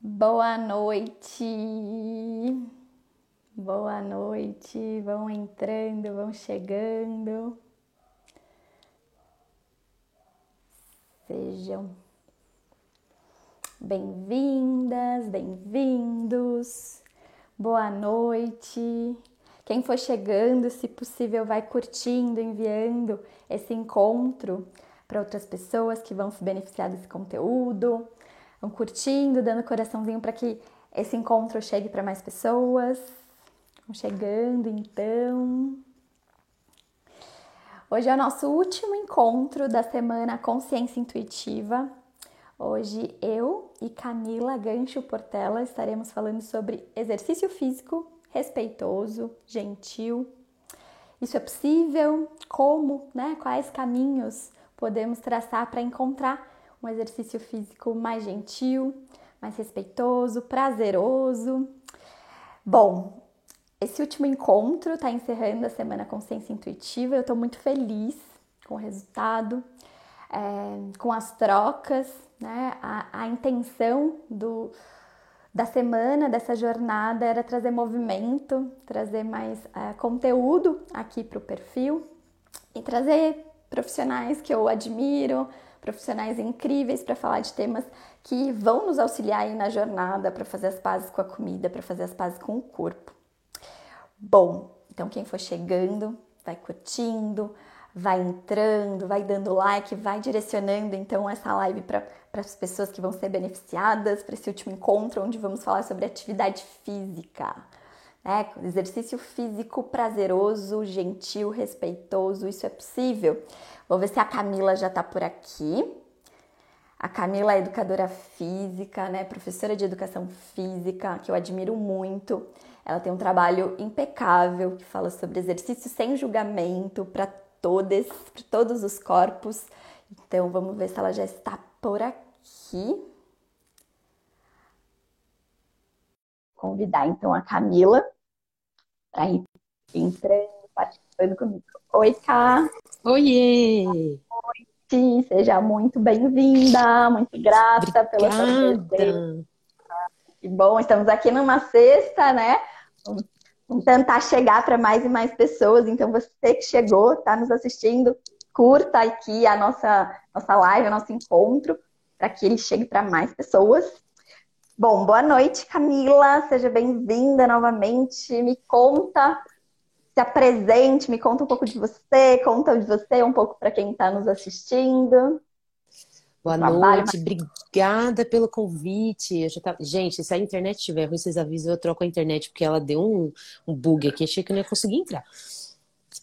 Boa noite. Boa noite. Vão entrando, vão chegando. Sejam bem-vindas, bem-vindos. Boa noite. Quem for chegando, se possível, vai curtindo, enviando esse encontro para outras pessoas que vão se beneficiar desse conteúdo vão curtindo, dando coraçãozinho para que esse encontro chegue para mais pessoas. Vão chegando, então. Hoje é o nosso último encontro da semana Consciência Intuitiva. Hoje eu e Camila Gancho Portela estaremos falando sobre exercício físico respeitoso, gentil. Isso é possível? Como, né? Quais caminhos podemos traçar para encontrar um exercício físico mais gentil, mais respeitoso, prazeroso. Bom, esse último encontro está encerrando a Semana Consciência Intuitiva. Eu estou muito feliz com o resultado, é, com as trocas, né? A, a intenção do, da semana, dessa jornada, era trazer movimento, trazer mais é, conteúdo aqui para o perfil e trazer profissionais que eu admiro, profissionais incríveis para falar de temas que vão nos auxiliar aí na jornada para fazer as pazes com a comida, para fazer as pazes com o corpo. Bom, então quem for chegando, vai curtindo, vai entrando, vai dando like, vai direcionando então essa live para as pessoas que vão ser beneficiadas para esse último encontro onde vamos falar sobre atividade física. Né? Exercício físico prazeroso, gentil, respeitoso, isso é possível. Vou ver se a Camila já está por aqui. A Camila é educadora física, né? Professora de educação física, que eu admiro muito. Ela tem um trabalho impecável que fala sobre exercício sem julgamento para todos, para todos os corpos. Então vamos ver se ela já está por aqui. Convidar então a Camila para ir entrando, participando comigo. Oi, Ká! Oiê! Oi, seja muito bem-vinda, muito grata Obrigada. pela sua presença. Que bom, estamos aqui numa sexta, né? Vamos tentar chegar para mais e mais pessoas. Então, você que chegou, está nos assistindo, curta aqui a nossa, nossa live, o nosso encontro, para que ele chegue para mais pessoas. Bom, boa noite, Camila. Seja bem-vinda novamente. Me conta se apresente, me conta um pouco de você, conta de você um pouco para quem está nos assistindo. Boa Trabalho, noite, obrigada pelo convite. Tava... Gente, se a internet estiver ruim, vocês avisam, eu troco a internet, porque ela deu um, um bug aqui, achei que eu não ia conseguir entrar.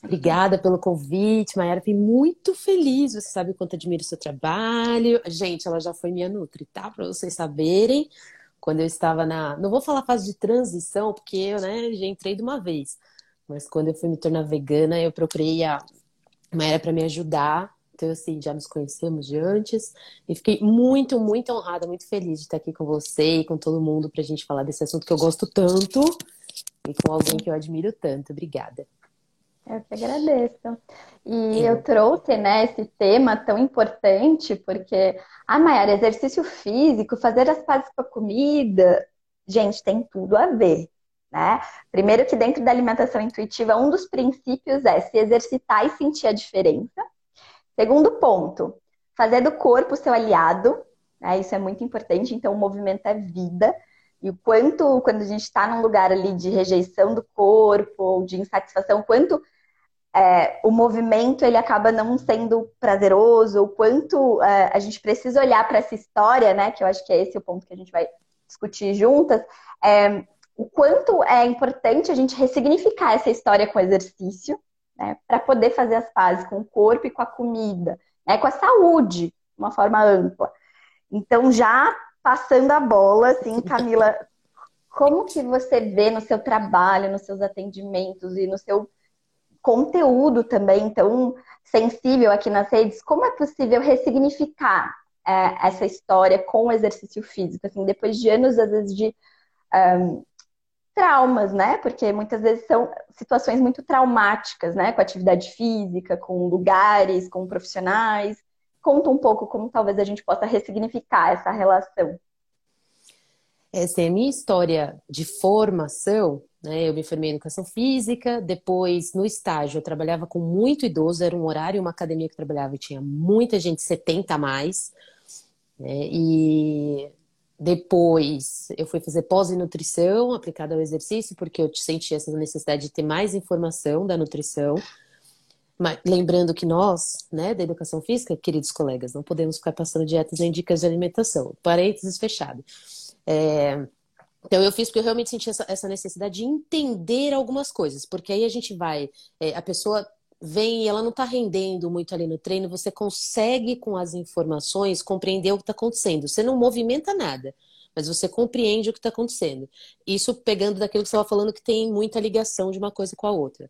Obrigada pelo convite, Mayara. Fiquei muito feliz. Você sabe o quanto admiro o seu trabalho. Gente, ela já foi minha Nutri, tá? Para vocês saberem. Quando eu estava na. Não vou falar fase de transição, porque eu né, já entrei de uma vez. Mas quando eu fui me tornar vegana, eu procurei a Mayara para me ajudar. Então, assim, já nos conhecemos de antes. E fiquei muito, muito honrada, muito feliz de estar aqui com você e com todo mundo para a gente falar desse assunto que eu gosto tanto e com alguém que eu admiro tanto. Obrigada. Eu que agradeço. E eu trouxe, né, esse tema tão importante, porque, ah, Mayara, exercício físico, fazer as pazes com a comida, gente, tem tudo a ver. Né? Primeiro que dentro da alimentação intuitiva, um dos princípios é se exercitar e sentir a diferença. Segundo ponto, fazer do corpo seu aliado, né? Isso é muito importante, então o movimento é vida. E o quanto, quando a gente está num lugar ali de rejeição do corpo, ou de insatisfação, quanto é, o movimento ele acaba não sendo prazeroso, o quanto é, a gente precisa olhar para essa história, né? Que eu acho que é esse o ponto que a gente vai discutir juntas. É, o quanto é importante a gente ressignificar essa história com exercício, né, para poder fazer as pazes com o corpo e com a comida, né, com a saúde, de uma forma ampla. Então, já passando a bola, assim, Camila, como que você vê no seu trabalho, nos seus atendimentos e no seu conteúdo também tão sensível aqui nas redes, como é possível ressignificar é, essa história com o exercício físico, assim, depois de anos, às vezes, de um, traumas, né? Porque muitas vezes são situações muito traumáticas, né? Com atividade física, com lugares, com profissionais. Conta um pouco como talvez a gente possa ressignificar essa relação. Essa é a minha história de formação. Né? Eu me formei em educação física, depois no estágio eu trabalhava com muito idoso, era um horário, uma academia que trabalhava e tinha muita gente, 70 a mais. Né? E depois eu fui fazer pós nutrição aplicada ao exercício, porque eu senti essa necessidade de ter mais informação da nutrição. Mas, lembrando que nós, né, da educação física, queridos colegas, não podemos ficar passando dietas nem dicas de alimentação. Parênteses fechado. É... Então eu fiz porque eu realmente senti essa, essa, necessidade de entender algumas coisas, porque aí a gente vai, é, a pessoa vem e ela não está rendendo muito ali no treino, você consegue com as informações compreender o que está acontecendo. Você não movimenta nada, mas você compreende o que está acontecendo. Isso pegando daquilo que você estava falando que tem muita ligação de uma coisa com a outra.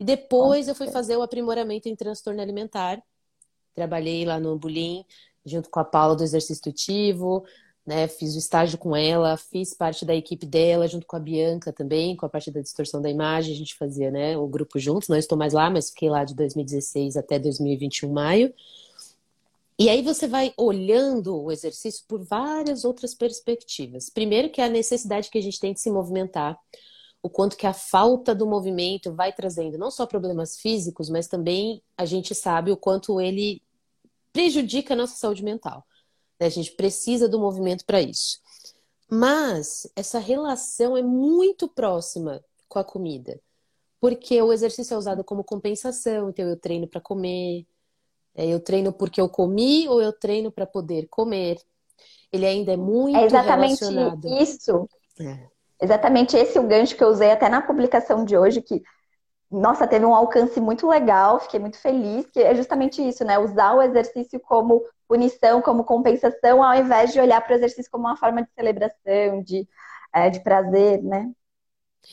E depois eu fui fazer o aprimoramento em transtorno alimentar. Trabalhei lá no Bulim, junto com a Paula do exercício intuitivo, né? Fiz o estágio com ela, fiz parte da equipe dela, junto com a Bianca também, com a parte da distorção da imagem, a gente fazia, né, o grupo juntos. Não estou mais lá, mas fiquei lá de 2016 até 2021 maio. E aí você vai olhando o exercício por várias outras perspectivas. Primeiro que é a necessidade que a gente tem de se movimentar o quanto que a falta do movimento vai trazendo não só problemas físicos, mas também a gente sabe o quanto ele prejudica a nossa saúde mental. Né? A gente precisa do movimento para isso. Mas essa relação é muito próxima com a comida, porque o exercício é usado como compensação, então eu treino para comer, é, eu treino porque eu comi ou eu treino para poder comer. Ele ainda é muito é exatamente relacionado. isso. É exatamente esse o gancho que eu usei até na publicação de hoje, que, nossa, teve um alcance muito legal, fiquei muito feliz, que é justamente isso, né? Usar o exercício como punição, como compensação, ao invés de olhar para o exercício como uma forma de celebração, de, é, de prazer, né?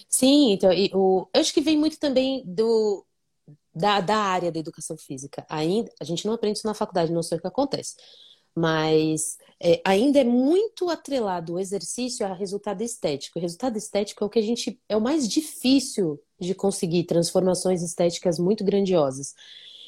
Sim, então, e o, eu acho que vem muito também do, da, da área da educação física. Ainda, a gente não aprende isso na faculdade, não sei o que acontece mas é, ainda é muito atrelado o exercício a resultado estético. O resultado estético é o que a gente é o mais difícil de conseguir transformações estéticas muito grandiosas.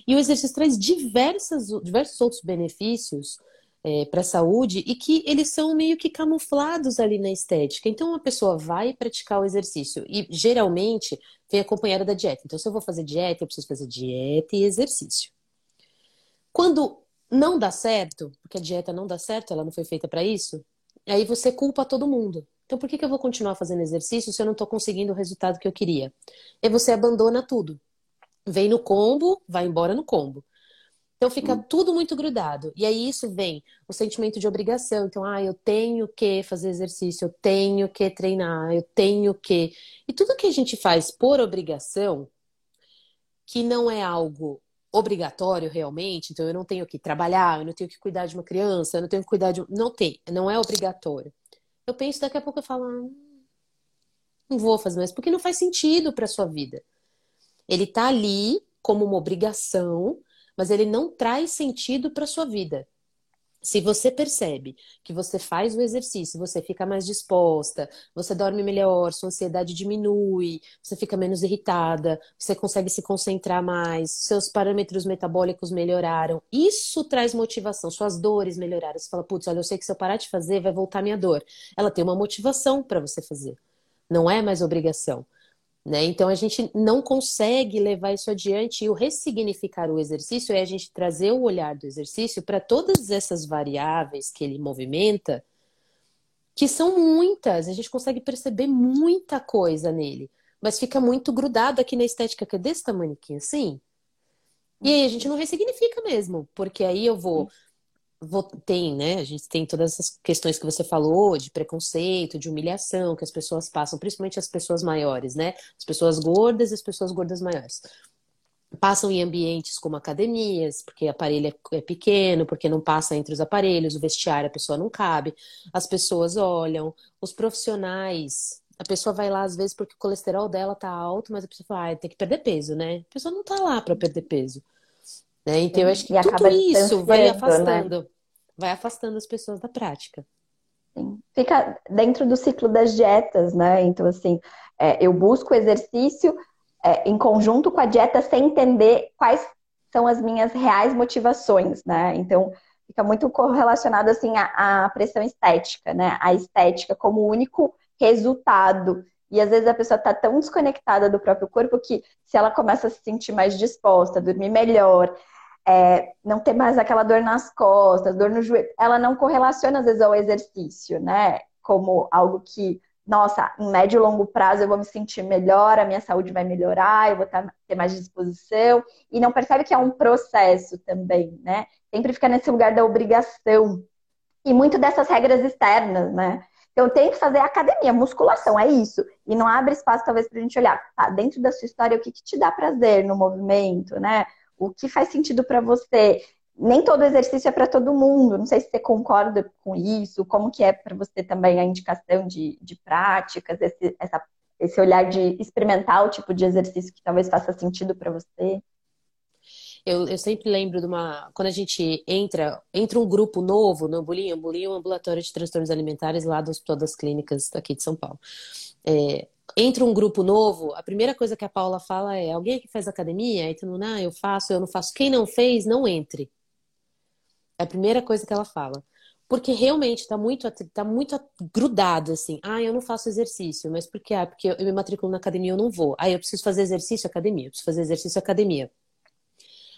E o exercício traz diversas, diversos outros benefícios é, para a saúde e que eles são meio que camuflados ali na estética. Então a pessoa vai praticar o exercício e geralmente vem acompanhada da dieta. Então se eu vou fazer dieta, eu preciso fazer dieta e exercício. Quando não dá certo, porque a dieta não dá certo, ela não foi feita para isso, aí você culpa todo mundo. Então por que, que eu vou continuar fazendo exercício se eu não estou conseguindo o resultado que eu queria? E você abandona tudo. Vem no combo, vai embora no combo. Então fica hum. tudo muito grudado. E aí isso vem o sentimento de obrigação. Então, ah, eu tenho que fazer exercício, eu tenho que treinar, eu tenho que. E tudo que a gente faz por obrigação, que não é algo obrigatório realmente, então eu não tenho que trabalhar, eu não tenho que cuidar de uma criança, eu não tenho que cuidar de. Não tem, não é obrigatório. Eu penso daqui a pouco eu falo, ah, não vou fazer mais, porque não faz sentido para sua vida. Ele tá ali como uma obrigação, mas ele não traz sentido para sua vida. Se você percebe que você faz o exercício, você fica mais disposta, você dorme melhor, sua ansiedade diminui, você fica menos irritada, você consegue se concentrar mais, seus parâmetros metabólicos melhoraram. Isso traz motivação, suas dores melhoraram. Você fala, putz, olha, eu sei que se eu parar de fazer, vai voltar minha dor. Ela tem uma motivação para você fazer. Não é mais obrigação. Né? Então a gente não consegue levar isso adiante e o ressignificar o exercício é a gente trazer o olhar do exercício para todas essas variáveis que ele movimenta, que são muitas, a gente consegue perceber muita coisa nele, mas fica muito grudado aqui na estética que é desse tamanho aqui, assim. E aí a gente não ressignifica mesmo, porque aí eu vou tem, né? A gente tem todas essas questões que você falou de preconceito, de humilhação que as pessoas passam, principalmente as pessoas maiores, né? As pessoas gordas e as pessoas gordas maiores. Passam em ambientes como academias, porque o aparelho é, é pequeno, porque não passa entre os aparelhos, o vestiário a pessoa não cabe. As pessoas olham, os profissionais a pessoa vai lá às vezes porque o colesterol dela tá alto, mas a pessoa fala, ah, tem que perder peso, né? A pessoa não tá lá para perder peso. Né? Então, eu acho que e tudo isso vai né? afastando, né? vai afastando as pessoas da prática. Sim. Fica dentro do ciclo das dietas, né? Então, assim, é, eu busco exercício é, em conjunto com a dieta sem entender quais são as minhas reais motivações, né? Então, fica muito correlacionado assim à, à pressão estética, né? A estética como único resultado. E às vezes a pessoa está tão desconectada do próprio corpo que se ela começa a se sentir mais disposta, dormir melhor, é, não ter mais aquela dor nas costas, dor no joelho, ela não correlaciona às vezes ao exercício, né? Como algo que, nossa, em médio e longo prazo eu vou me sentir melhor, a minha saúde vai melhorar, eu vou ter mais disposição, e não percebe que é um processo também, né? Sempre fica nesse lugar da obrigação. E muito dessas regras externas, né? Então, tem que fazer academia, musculação, é isso. E não abre espaço, talvez, para a gente olhar, tá, dentro da sua história, o que, que te dá prazer no movimento, né? O que faz sentido para você? Nem todo exercício é para todo mundo. Não sei se você concorda com isso. Como que é para você também a indicação de, de práticas, esse, essa, esse olhar de experimentar o tipo de exercício que talvez faça sentido para você? Eu, eu, sempre lembro de uma. Quando a gente entra, entra um grupo novo no Ambulinho, Ambulinho é um ambulatório de transtornos alimentares lá do Hospital das Clínicas aqui de São Paulo. É, entra um grupo novo, a primeira coisa que a Paula fala é: alguém que faz academia? Aí todo mundo, ah, eu faço, eu não faço. Quem não fez, não entre. É a primeira coisa que ela fala. Porque realmente está muito, tá muito grudado, assim. Ah, eu não faço exercício, mas por quê? Ah, porque eu me matriculo na academia eu não vou. Ah, eu preciso fazer exercício, academia. Eu preciso fazer exercício, academia.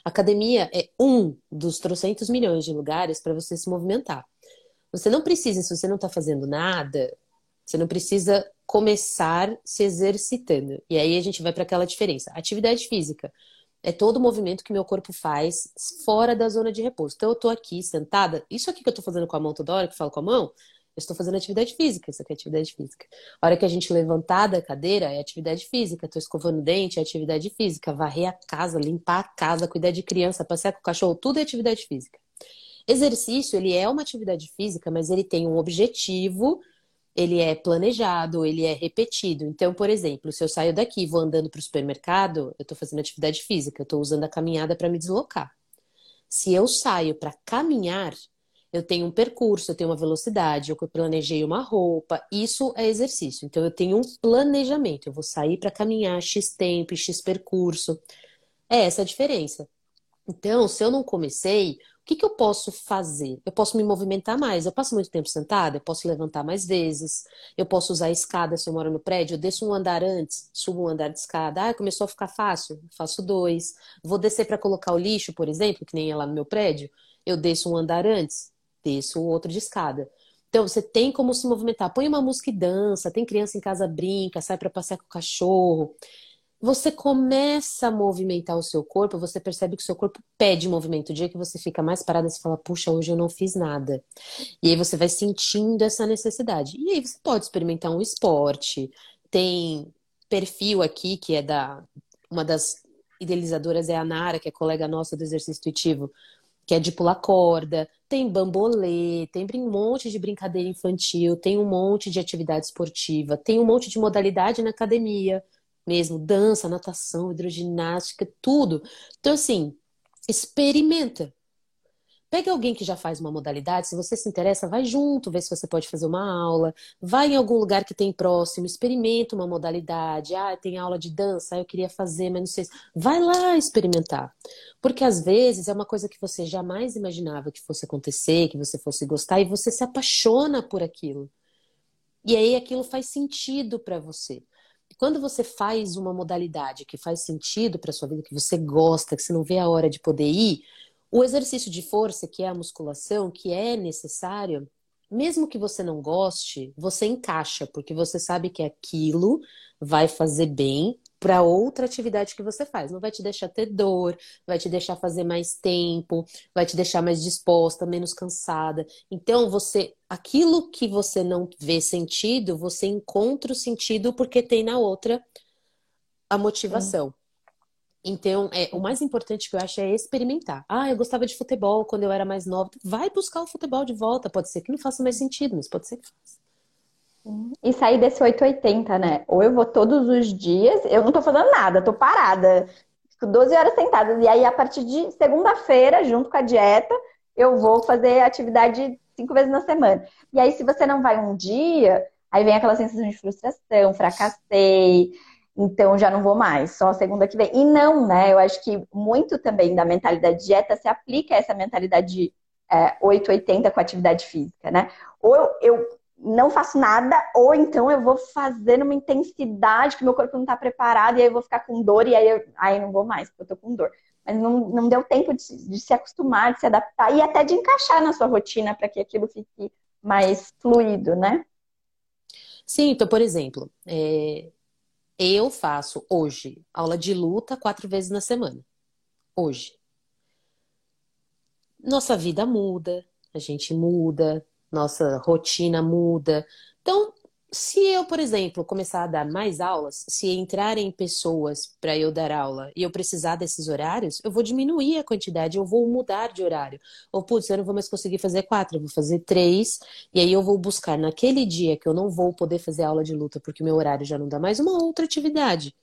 Academia é um dos trocentos milhões de lugares para você se movimentar. Você não precisa, se você não está fazendo nada, você não precisa começar se exercitando. E aí a gente vai para aquela diferença. Atividade física é todo movimento que meu corpo faz fora da zona de repouso. Então eu estou aqui sentada, isso aqui que eu estou fazendo com a mão toda hora, que eu falo com a mão, eu estou fazendo atividade física, isso aqui é atividade física. A hora que a gente levantar da cadeira é atividade física, estou escovando o dente é atividade física, varrer a casa, limpar a casa, cuidar de criança, passear com o cachorro, tudo é atividade física. Exercício, ele é uma atividade física, mas ele tem um objetivo, ele é planejado, ele é repetido. Então, por exemplo, se eu saio daqui e vou andando para o supermercado, eu estou fazendo atividade física, eu estou usando a caminhada para me deslocar. Se eu saio para caminhar, eu tenho um percurso, eu tenho uma velocidade, eu planejei uma roupa, isso é exercício. Então eu tenho um planejamento, eu vou sair para caminhar X tempo, X percurso. É essa a diferença. Então, se eu não comecei, que, que eu posso fazer? Eu posso me movimentar mais. Eu passo muito tempo sentada, eu posso levantar mais vezes, eu posso usar a escada se eu moro no prédio, eu desço um andar antes, subo um andar de escada. Ah, começou a ficar fácil, faço dois. Vou descer para colocar o lixo, por exemplo, que nem é lá no meu prédio, eu desço um andar antes desço o outro de escada. Então, você tem como se movimentar. Põe uma música e dança, tem criança em casa, brinca, sai para passear com o cachorro. Você começa a movimentar o seu corpo, você percebe que o seu corpo pede movimento. O dia que você fica mais parada, você fala, puxa, hoje eu não fiz nada. E aí você vai sentindo essa necessidade. E aí você pode experimentar um esporte. Tem perfil aqui, que é da. Uma das idealizadoras é a Nara, que é colega nossa do exercício intuitivo que é de pular corda, tem bambolê, tem um monte de brincadeira infantil, tem um monte de atividade esportiva, tem um monte de modalidade na academia mesmo, dança, natação, hidroginástica, tudo. Então, assim, experimenta. Pega alguém que já faz uma modalidade, se você se interessa, vai junto, vê se você pode fazer uma aula, vai em algum lugar que tem próximo, experimenta uma modalidade. Ah, tem aula de dança, eu queria fazer, mas não sei. Vai lá experimentar. Porque às vezes é uma coisa que você jamais imaginava que fosse acontecer, que você fosse gostar, e você se apaixona por aquilo. E aí aquilo faz sentido para você. Quando você faz uma modalidade que faz sentido para sua vida, que você gosta, que você não vê a hora de poder ir, o exercício de força, que é a musculação, que é necessário, mesmo que você não goste, você encaixa, porque você sabe que aquilo vai fazer bem para outra atividade que você faz. Não vai te deixar ter dor, vai te deixar fazer mais tempo, vai te deixar mais disposta, menos cansada. Então, você, aquilo que você não vê sentido, você encontra o sentido porque tem na outra a motivação. Então, é, o mais importante que eu acho é experimentar. Ah, eu gostava de futebol quando eu era mais nova. Vai buscar o futebol de volta. Pode ser que não faça mais sentido, mas pode ser que faça. E sair desse 880, né? Ou eu vou todos os dias, eu não tô fazendo nada, tô parada. Fico 12 horas sentada. E aí, a partir de segunda-feira, junto com a dieta, eu vou fazer atividade cinco vezes na semana. E aí, se você não vai um dia, aí vem aquela sensação de frustração, fracassei, então já não vou mais, só segunda que vem. E não, né? Eu acho que muito também da mentalidade dieta se aplica a essa mentalidade de é, 880 com atividade física, né? Ou eu, eu não faço nada, ou então eu vou fazer numa intensidade que meu corpo não está preparado, e aí eu vou ficar com dor, e aí eu aí não vou mais, porque eu tô com dor. Mas não, não deu tempo de, de se acostumar, de se adaptar e até de encaixar na sua rotina para que aquilo fique mais fluido, né? Sim, então, por exemplo, é, eu faço hoje aula de luta quatro vezes na semana. Hoje. Nossa vida muda, a gente muda, nossa rotina muda. Então, se eu, por exemplo, começar a dar mais aulas, se entrarem pessoas para eu dar aula e eu precisar desses horários, eu vou diminuir a quantidade, eu vou mudar de horário. Ou, putz, eu não vou mais conseguir fazer quatro, eu vou fazer três, e aí eu vou buscar naquele dia que eu não vou poder fazer aula de luta porque o meu horário já não dá mais, uma outra atividade.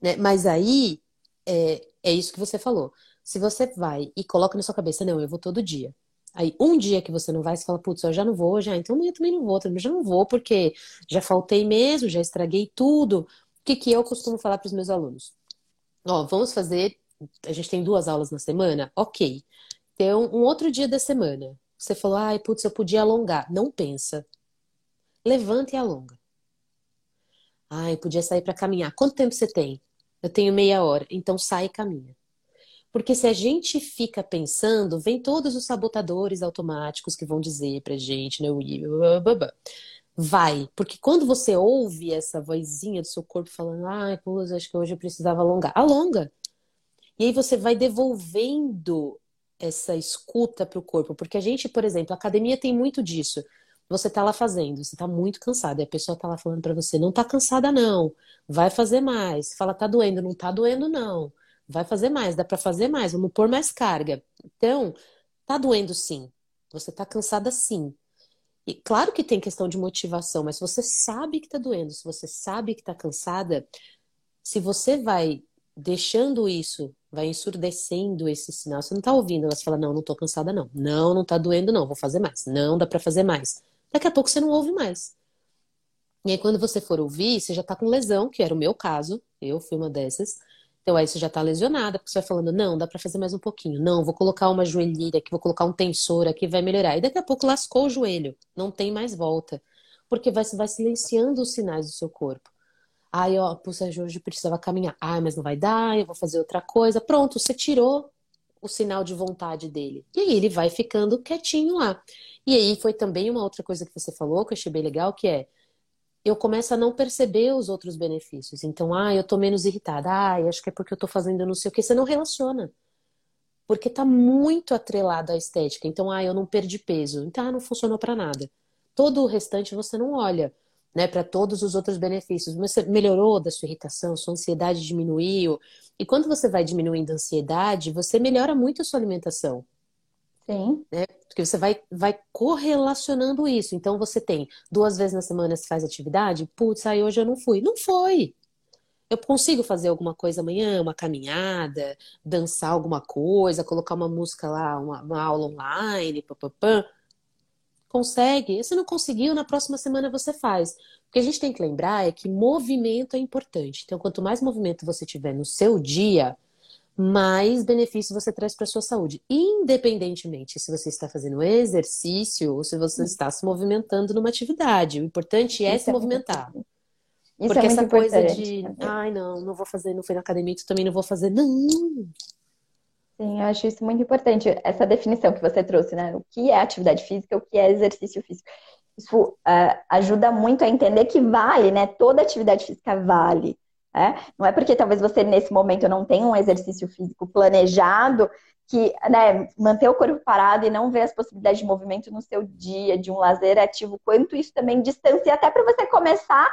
Né? Mas aí, é, é isso que você falou. Se você vai e coloca na sua cabeça, não, eu vou todo dia. Aí, um dia que você não vai, você fala, putz, eu já não vou, já, então eu também não vou, também já não vou, porque já faltei mesmo, já estraguei tudo. O que, que eu costumo falar para os meus alunos? Ó, vamos fazer, a gente tem duas aulas na semana? Ok. Então, um outro dia da semana, você falou, ai, putz, eu podia alongar. Não pensa. Levanta e alonga. Ai, podia sair para caminhar. Quanto tempo você tem? Eu tenho meia hora. Então sai e caminha. Porque se a gente fica pensando, vem todos os sabotadores automáticos que vão dizer pra gente, né? Vai. Porque quando você ouve essa vozinha do seu corpo falando, ai, pô, acho que hoje eu precisava alongar. Alonga. E aí você vai devolvendo essa escuta para o corpo. Porque a gente, por exemplo, a academia tem muito disso. Você tá lá fazendo, você tá muito cansada, e a pessoa tá lá falando para você, não tá cansada não, vai fazer mais. Fala, tá doendo, não tá doendo não vai fazer mais, dá para fazer mais, vamos pôr mais carga. Então, tá doendo sim. Você tá cansada sim. E claro que tem questão de motivação, mas se você sabe que tá doendo, se você sabe que tá cansada, se você vai deixando isso, vai ensurdecendo esse sinal, você não tá ouvindo, você fala: "Não, não tô cansada não. Não, não tá doendo não, vou fazer mais. Não, dá para fazer mais". Daqui a pouco você não ouve mais. E aí quando você for ouvir, você já tá com lesão, que era o meu caso, eu fui uma dessas. Então aí você já está lesionada, porque você vai falando, não, dá para fazer mais um pouquinho. Não, vou colocar uma joelheira aqui, vou colocar um tensor aqui, vai melhorar. E daqui a pouco lascou o joelho, não tem mais volta. Porque vai, vai silenciando os sinais do seu corpo. Ai, ó, puxa, hoje precisava caminhar. Ai, mas não vai dar, eu vou fazer outra coisa. Pronto, você tirou o sinal de vontade dele. E aí ele vai ficando quietinho lá. E aí foi também uma outra coisa que você falou, que eu achei bem legal, que é eu começo a não perceber os outros benefícios. Então, ah, eu tô menos irritada. Ah, acho que é porque eu tô fazendo não sei o que. Você não relaciona. Porque tá muito atrelado à estética. Então, ah, eu não perdi peso. Então, ah, não funcionou para nada. Todo o restante você não olha, né, para todos os outros benefícios. Você melhorou da sua irritação, sua ansiedade diminuiu. E quando você vai diminuindo a ansiedade, você melhora muito a sua alimentação. Sim. Né? Porque você vai, vai correlacionando isso. Então você tem duas vezes na semana você faz atividade, putz, aí hoje eu não fui. Não foi. Eu consigo fazer alguma coisa amanhã, uma caminhada, dançar alguma coisa, colocar uma música lá, uma, uma aula online, papapã. Consegue. Se não conseguiu, na próxima semana você faz. O que a gente tem que lembrar é que movimento é importante. Então, quanto mais movimento você tiver no seu dia, mais benefício você traz para sua saúde, independentemente se você está fazendo exercício ou se você está se movimentando numa atividade. O importante é Isso se é movimentar. Isso Porque é essa coisa de, ai, não, não vou fazer, não fui na academia, tu também não vou fazer, não. Sim, eu acho isso muito importante, essa definição que você trouxe, né? O que é atividade física, o que é exercício físico. Isso uh, ajuda muito a entender que vale, né? Toda atividade física vale. É? Não é porque talvez você nesse momento não tenha um exercício físico planejado que né, manter o corpo parado e não ver as possibilidades de movimento no seu dia, de um lazer ativo, quanto isso também distancia até para você começar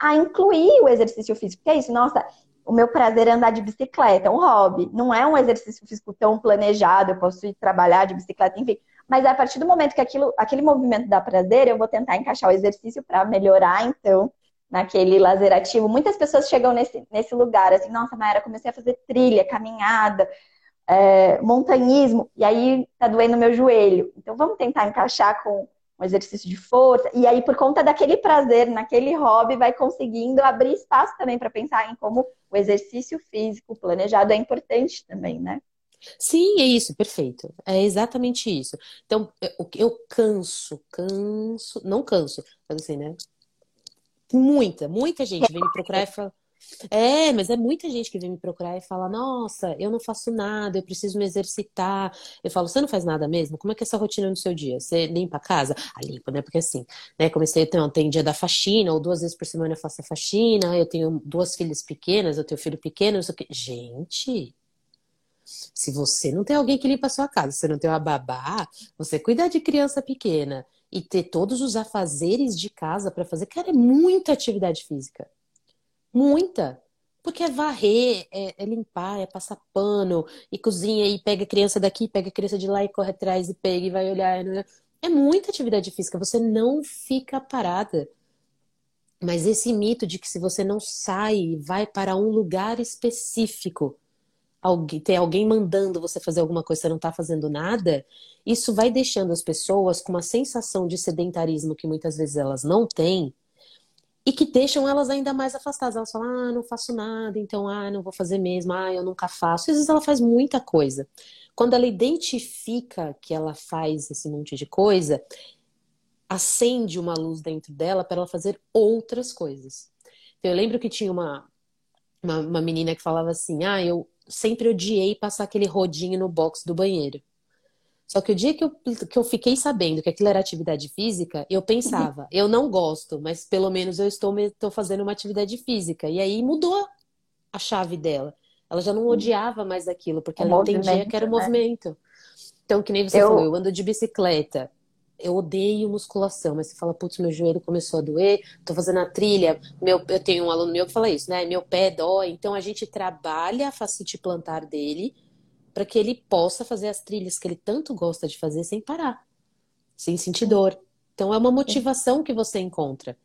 a incluir o exercício físico. Que é isso, nossa, o meu prazer é andar de bicicleta, é um hobby. Não é um exercício físico tão planejado, eu posso ir trabalhar de bicicleta, enfim. Mas a partir do momento que aquilo, aquele movimento dá prazer, eu vou tentar encaixar o exercício para melhorar, então, naquele lazer ativo. Muitas pessoas chegam nesse, nesse lugar, assim, nossa, Mayara, comecei a fazer trilha, caminhada, é, montanhismo, e aí tá doendo meu joelho. Então vamos tentar encaixar com um exercício de força. E aí, por conta daquele prazer, naquele hobby, vai conseguindo abrir espaço também para pensar em como o exercício físico planejado é importante também, né? Sim, é isso, perfeito. É exatamente isso. Então, eu, eu canso, canso, não canso, assim, né? Muita, muita gente vem me procurar e fala. É, mas é muita gente que vem me procurar e fala: Nossa, eu não faço nada, eu preciso me exercitar. Eu falo: Você não faz nada mesmo? Como é que é essa rotina no seu dia? Você limpa a casa? Ah, limpa, né? Porque assim, né? Comecei, então, tem dia da faxina, ou duas vezes por semana eu faço a faxina. Eu tenho duas filhas pequenas, eu tenho filho pequeno, não sei o quê. Gente, se você não tem alguém que limpa a sua casa, você não tem uma babá, você cuidar de criança pequena e ter todos os afazeres de casa para fazer, cara, é muita atividade física. Muita. Porque é varrer, é, é, limpar, é passar pano, e cozinha, e pega a criança daqui, pega a criança de lá e corre atrás e pega e vai olhar. Né? É muita atividade física, você não fica parada. Mas esse mito de que se você não sai vai para um lugar específico, ter alguém mandando você fazer alguma coisa, você não está fazendo nada, isso vai deixando as pessoas com uma sensação de sedentarismo que muitas vezes elas não têm e que deixam elas ainda mais afastadas. Elas falam, ah, não faço nada, então, ah, não vou fazer mesmo, ah, eu nunca faço. Às vezes ela faz muita coisa. Quando ela identifica que ela faz esse monte de coisa, acende uma luz dentro dela para ela fazer outras coisas. Então, eu lembro que tinha uma, uma, uma menina que falava assim, ah, eu sempre odiei passar aquele rodinho no box do banheiro. Só que o dia que eu, que eu fiquei sabendo que aquilo era atividade física, eu pensava, eu não gosto, mas pelo menos eu estou, estou fazendo uma atividade física. E aí mudou a chave dela. Ela já não odiava mais aquilo, porque o ela entendia que era o né? movimento. Então, que nem você eu... falou, eu ando de bicicleta. Eu odeio musculação, mas você fala, putz, meu joelho começou a doer, tô fazendo a trilha. Meu, eu tenho um aluno meu que fala isso, né? Meu pé dói. Então a gente trabalha a facite plantar dele para que ele possa fazer as trilhas que ele tanto gosta de fazer sem parar, sem sentir dor. Então é uma motivação que você encontra.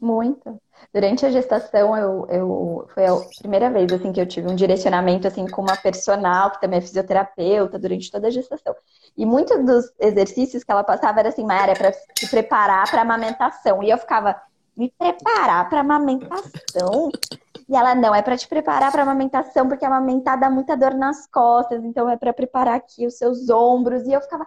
Muito. Durante a gestação, eu, eu foi a primeira vez assim que eu tive um direcionamento assim com uma personal que também é fisioterapeuta durante toda a gestação. E muitos dos exercícios que ela passava era assim, Maria, para se preparar para amamentação. E eu ficava me preparar para amamentação. E ela, não, é para te preparar para amamentação, porque amamentar dá muita dor nas costas, então é para preparar aqui os seus ombros. E eu ficava,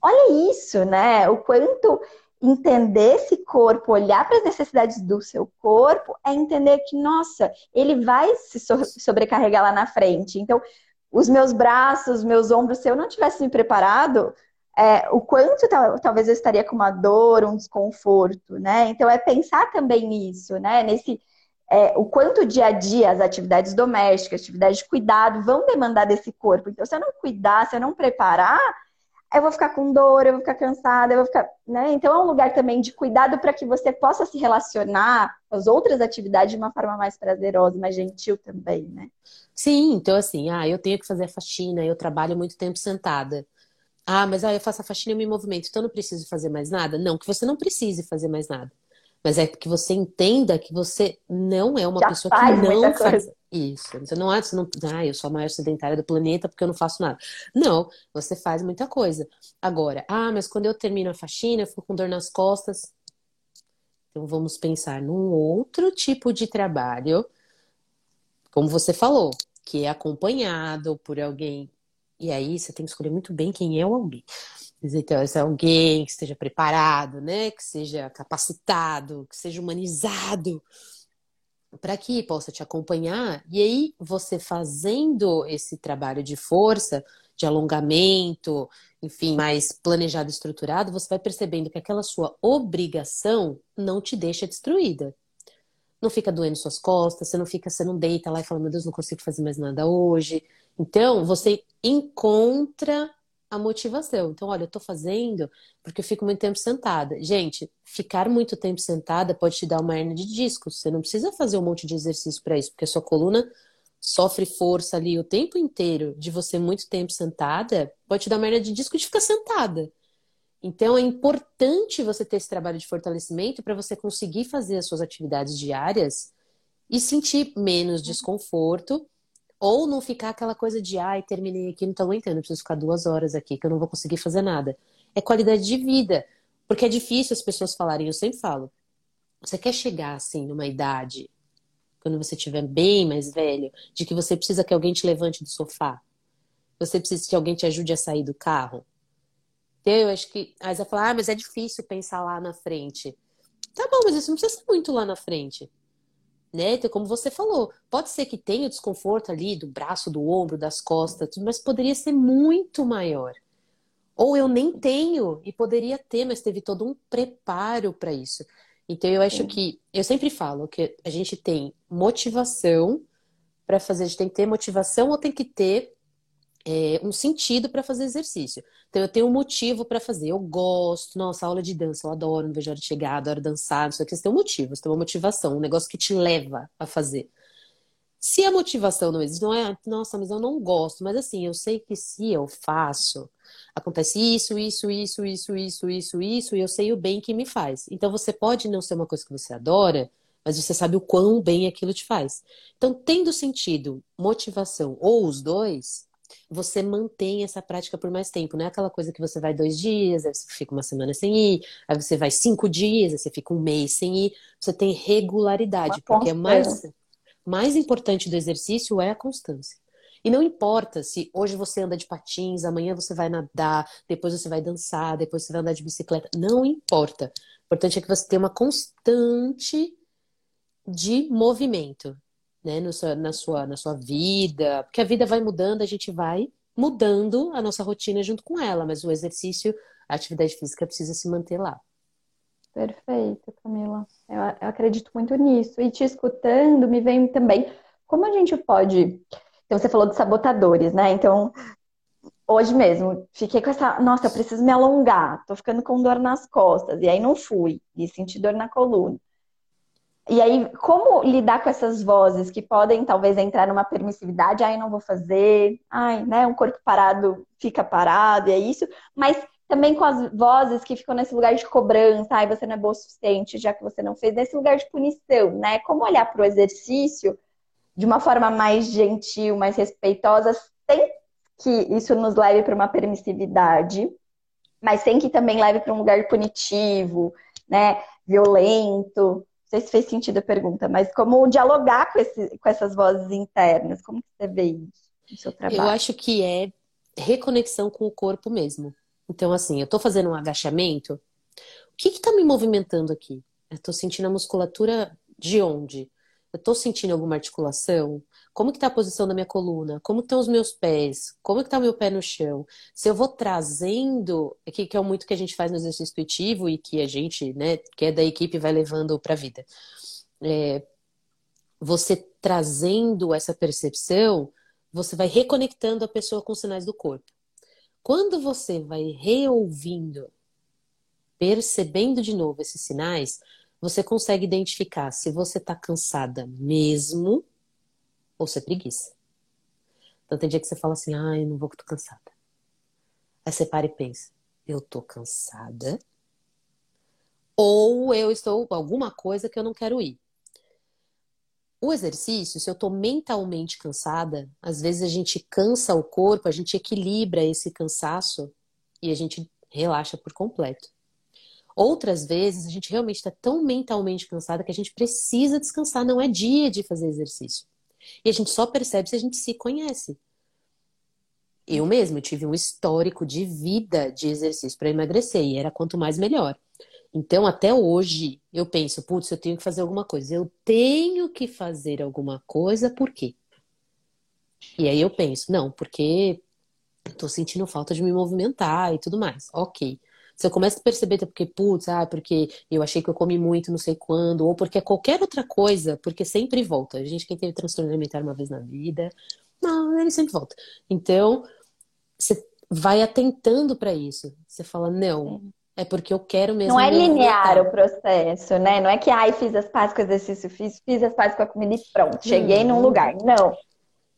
olha isso, né? O quanto entender esse corpo, olhar para as necessidades do seu corpo, é entender que, nossa, ele vai se sobrecarregar lá na frente. Então, os meus braços, meus ombros, se eu não tivesse me preparado, é, o quanto talvez eu estaria com uma dor, um desconforto, né? Então, é pensar também nisso, né? Nesse é, o quanto o dia a dia, as atividades domésticas, atividades de cuidado vão demandar desse corpo. Então, se eu não cuidar, se eu não preparar, eu vou ficar com dor, eu vou ficar cansada, eu vou ficar. Né? Então, é um lugar também de cuidado para que você possa se relacionar com as outras atividades de uma forma mais prazerosa, mais gentil também, né? Sim, então, assim, ah, eu tenho que fazer a faxina, eu trabalho muito tempo sentada. Ah, mas ah, eu faço a faxina e eu me movimento, então eu não preciso fazer mais nada? Não, que você não precise fazer mais nada. Mas é que você entenda que você não é uma Já pessoa que não faz isso. Você não acha, não, ah, eu sou a maior sedentária do planeta porque eu não faço nada. Não, você faz muita coisa. Agora, ah, mas quando eu termino a faxina, eu fico com dor nas costas. Então vamos pensar num outro tipo de trabalho, como você falou, que é acompanhado por alguém. E aí você tem que escolher muito bem quem é o alguém. Então, é alguém que esteja preparado, né? Que seja capacitado, que seja humanizado, para que possa te acompanhar. E aí, você fazendo esse trabalho de força, de alongamento, enfim, mais planejado, estruturado, você vai percebendo que aquela sua obrigação não te deixa destruída. Não fica doendo suas costas, você não fica, você não deita lá e fala, meu Deus, não consigo fazer mais nada hoje. Então, você encontra a motivação. Então, olha, eu tô fazendo porque eu fico muito tempo sentada. Gente, ficar muito tempo sentada pode te dar uma hernia de disco. Você não precisa fazer um monte de exercício para isso, porque a sua coluna sofre força ali o tempo inteiro de você muito tempo sentada, pode te dar uma hernia de disco de ficar sentada. Então, é importante você ter esse trabalho de fortalecimento para você conseguir fazer as suas atividades diárias e sentir menos desconforto ou não ficar aquela coisa de, ai, terminei aqui, não tô aguentando, preciso ficar duas horas aqui, que eu não vou conseguir fazer nada. É qualidade de vida. Porque é difícil as pessoas falarem, eu sempre falo. Você quer chegar, assim, numa idade, quando você estiver bem mais velho, de que você precisa que alguém te levante do sofá? Você precisa que alguém te ajude a sair do carro? Eu acho que. Aí você vai falar, ah, mas é difícil pensar lá na frente. Tá bom, mas isso não precisa ser muito lá na frente. Né? Então, como você falou, pode ser que tenha o desconforto ali do braço, do ombro, das costas, mas poderia ser muito maior. Ou eu nem tenho e poderia ter, mas teve todo um preparo para isso. Então eu acho que eu sempre falo que a gente tem motivação para fazer, a gente tem que ter motivação ou tem que ter é, um sentido para fazer exercício. Então eu tenho um motivo para fazer. Eu gosto, nossa, aula de dança, eu adoro, não vejo a hora de chegar, adoro dançar, isso aqui. Você tem um motivo, você tem uma motivação, um negócio que te leva a fazer. Se a motivação não existe, não é, nossa, mas eu não gosto, mas assim, eu sei que se eu faço, acontece isso, isso, isso, isso, isso, isso, isso, e eu sei o bem que me faz. Então você pode não ser uma coisa que você adora, mas você sabe o quão bem aquilo te faz. Então, tendo sentido, motivação ou os dois, você mantém essa prática por mais tempo. Não é aquela coisa que você vai dois dias, aí você fica uma semana sem ir, aí você vai cinco dias, aí você fica um mês sem ir. Você tem regularidade, porque é mais, mais importante do exercício é a constância. E não importa se hoje você anda de patins, amanhã você vai nadar, depois você vai dançar, depois você vai andar de bicicleta. Não importa. O importante é que você tenha uma constante de movimento né, no seu, na, sua, na sua vida, porque a vida vai mudando, a gente vai mudando a nossa rotina junto com ela, mas o exercício, a atividade física precisa se manter lá. Perfeito, Camila. Eu, eu acredito muito nisso. E te escutando, me vem também como a gente pode. Então, você falou de sabotadores, né? Então, hoje mesmo, fiquei com essa. Nossa, eu preciso me alongar, tô ficando com dor nas costas. E aí não fui, e senti dor na coluna. E aí, como lidar com essas vozes que podem talvez entrar numa permissividade, ai, não vou fazer, ai, né, um corpo parado fica parado, e é isso, mas também com as vozes que ficam nesse lugar de cobrança, ai, você não é boa o suficiente, já que você não fez, nesse lugar de punição, né? Como olhar para o exercício de uma forma mais gentil, mais respeitosa, sem que isso nos leve para uma permissividade, mas sem que também leve para um lugar punitivo, né, violento, sei se fez sentido a pergunta, mas como dialogar com, esse, com essas vozes internas? Como você vê isso no seu trabalho? Eu acho que é reconexão com o corpo mesmo. Então, assim, eu estou fazendo um agachamento. O que está me movimentando aqui? Eu estou sentindo a musculatura de onde? Eu estou sentindo alguma articulação? Como que tá a posição da minha coluna? Como estão os meus pés? Como que tá o meu pé no chão? Se eu vou trazendo, que, que é muito que a gente faz no exercício intuitivo e que a gente, né, que é da equipe, vai levando para a vida. É, você trazendo essa percepção, você vai reconectando a pessoa com os sinais do corpo. Quando você vai reouvindo, percebendo de novo esses sinais, você consegue identificar se você está cansada mesmo ou se é preguiça. Então tem dia que você fala assim, ai, não vou que tô cansada. Aí você para e pensa, eu tô cansada. Ou eu estou com alguma coisa que eu não quero ir. O exercício, se eu tô mentalmente cansada, às vezes a gente cansa o corpo, a gente equilibra esse cansaço e a gente relaxa por completo. Outras vezes a gente realmente está tão mentalmente cansada que a gente precisa descansar, não é dia de fazer exercício. E a gente só percebe se a gente se conhece. Eu mesmo tive um histórico de vida de exercício para emagrecer e era quanto mais melhor. Então, até hoje, eu penso, putz, eu tenho que fazer alguma coisa. Eu tenho que fazer alguma coisa, por quê? E aí eu penso, não, porque tô sentindo falta de me movimentar e tudo mais. Ok. Você começa a perceber, porque, putz, ah, porque eu achei que eu comi muito, não sei quando, ou porque é qualquer outra coisa, porque sempre volta. A gente, quem teve transtorno alimentar uma vez na vida, não, ele sempre volta. Então, você vai atentando para isso. Você fala, não, é porque eu quero mesmo. Não é linear o processo, né? Não é que, ai, fiz as pazes com o exercício, fiz, fiz as pazes com a comida e pronto, cheguei num lugar. Não.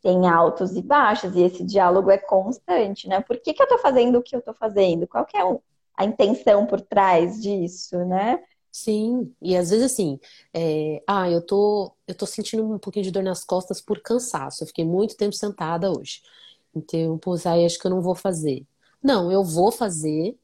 Tem altos e baixos, e esse diálogo é constante, né? Por que, que eu tô fazendo o que eu tô fazendo? Qual que é o, a intenção por trás disso, né? Sim, e às vezes assim, é, ah, eu tô, eu tô sentindo um pouquinho de dor nas costas por cansaço, eu fiquei muito tempo sentada hoje. Então, pô, aí acho que eu não vou fazer. Não, eu vou fazer,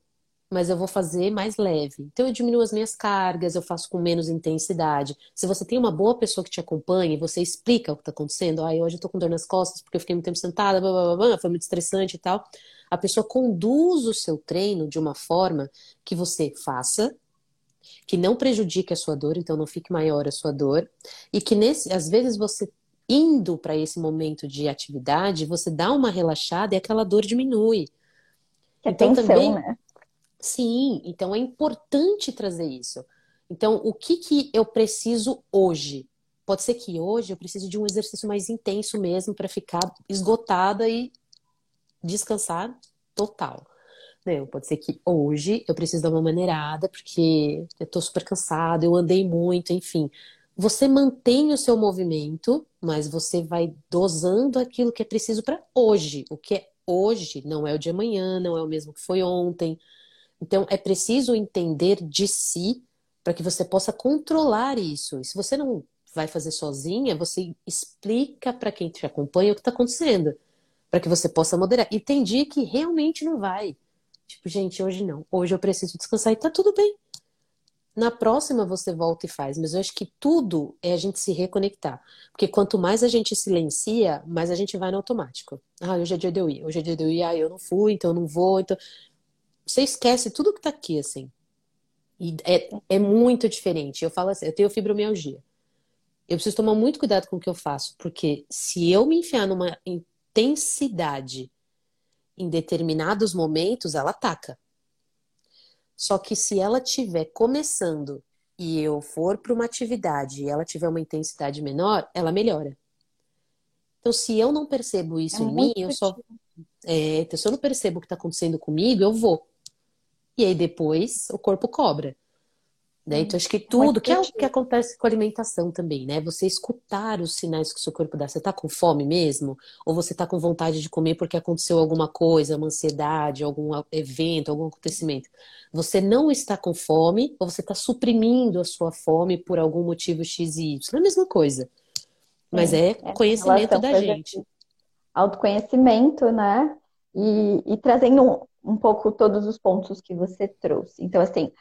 mas eu vou fazer mais leve. Então eu diminuo as minhas cargas, eu faço com menos intensidade. Se você tem uma boa pessoa que te acompanha você explica o que está acontecendo, ah, hoje eu tô com dor nas costas porque eu fiquei muito tempo sentada, blá, blá, blá, foi muito estressante e tal. A pessoa conduz o seu treino de uma forma que você faça, que não prejudique a sua dor, então não fique maior a sua dor, e que nesse, às vezes você indo para esse momento de atividade, você dá uma relaxada e aquela dor diminui. Que então atenção, também, né? Sim, então é importante trazer isso. Então, o que que eu preciso hoje? Pode ser que hoje eu precise de um exercício mais intenso mesmo para ficar esgotada e descansar total. Não, pode ser que hoje eu preciso dar uma maneirada porque eu tô super cansada, eu andei muito, enfim. Você mantém o seu movimento, mas você vai dosando aquilo que é preciso para hoje. O que é hoje não é o de amanhã, não é o mesmo que foi ontem. Então é preciso entender de si para que você possa controlar isso. E se você não vai fazer sozinha, você explica para quem te acompanha o que está acontecendo, para que você possa moderar. E tem dia que realmente não vai. Tipo, gente, hoje não. Hoje eu preciso descansar e tá tudo bem. Na próxima você volta e faz, mas eu acho que tudo é a gente se reconectar. Porque quanto mais a gente silencia, mais a gente vai no automático. Ah, hoje é dia de eu ir, hoje é dia de eu ir, ah, eu não fui, então eu não vou. Então... Você esquece tudo que tá aqui, assim. E é, é muito diferente. Eu falo assim, eu tenho fibromialgia. Eu preciso tomar muito cuidado com o que eu faço, porque se eu me enfiar numa intensidade em determinados momentos, ela ataca. Só que se ela estiver começando e eu for para uma atividade e ela tiver uma intensidade menor, ela melhora. Então, se eu não percebo isso é em mim, eu só. É, então, se eu não percebo o que está acontecendo comigo, eu vou. E aí depois o corpo cobra. Né? Então, acho que tudo, que é o que acontece com a alimentação também, né? Você escutar os sinais que o seu corpo dá. Você tá com fome mesmo? Ou você tá com vontade de comer porque aconteceu alguma coisa, uma ansiedade, algum evento, algum acontecimento? Você não está com fome ou você está suprimindo a sua fome por algum motivo X e Y? É a mesma coisa. Mas é, é conhecimento da gente. Autoconhecimento, né? E, e trazendo um, um pouco todos os pontos que você trouxe. Então, assim,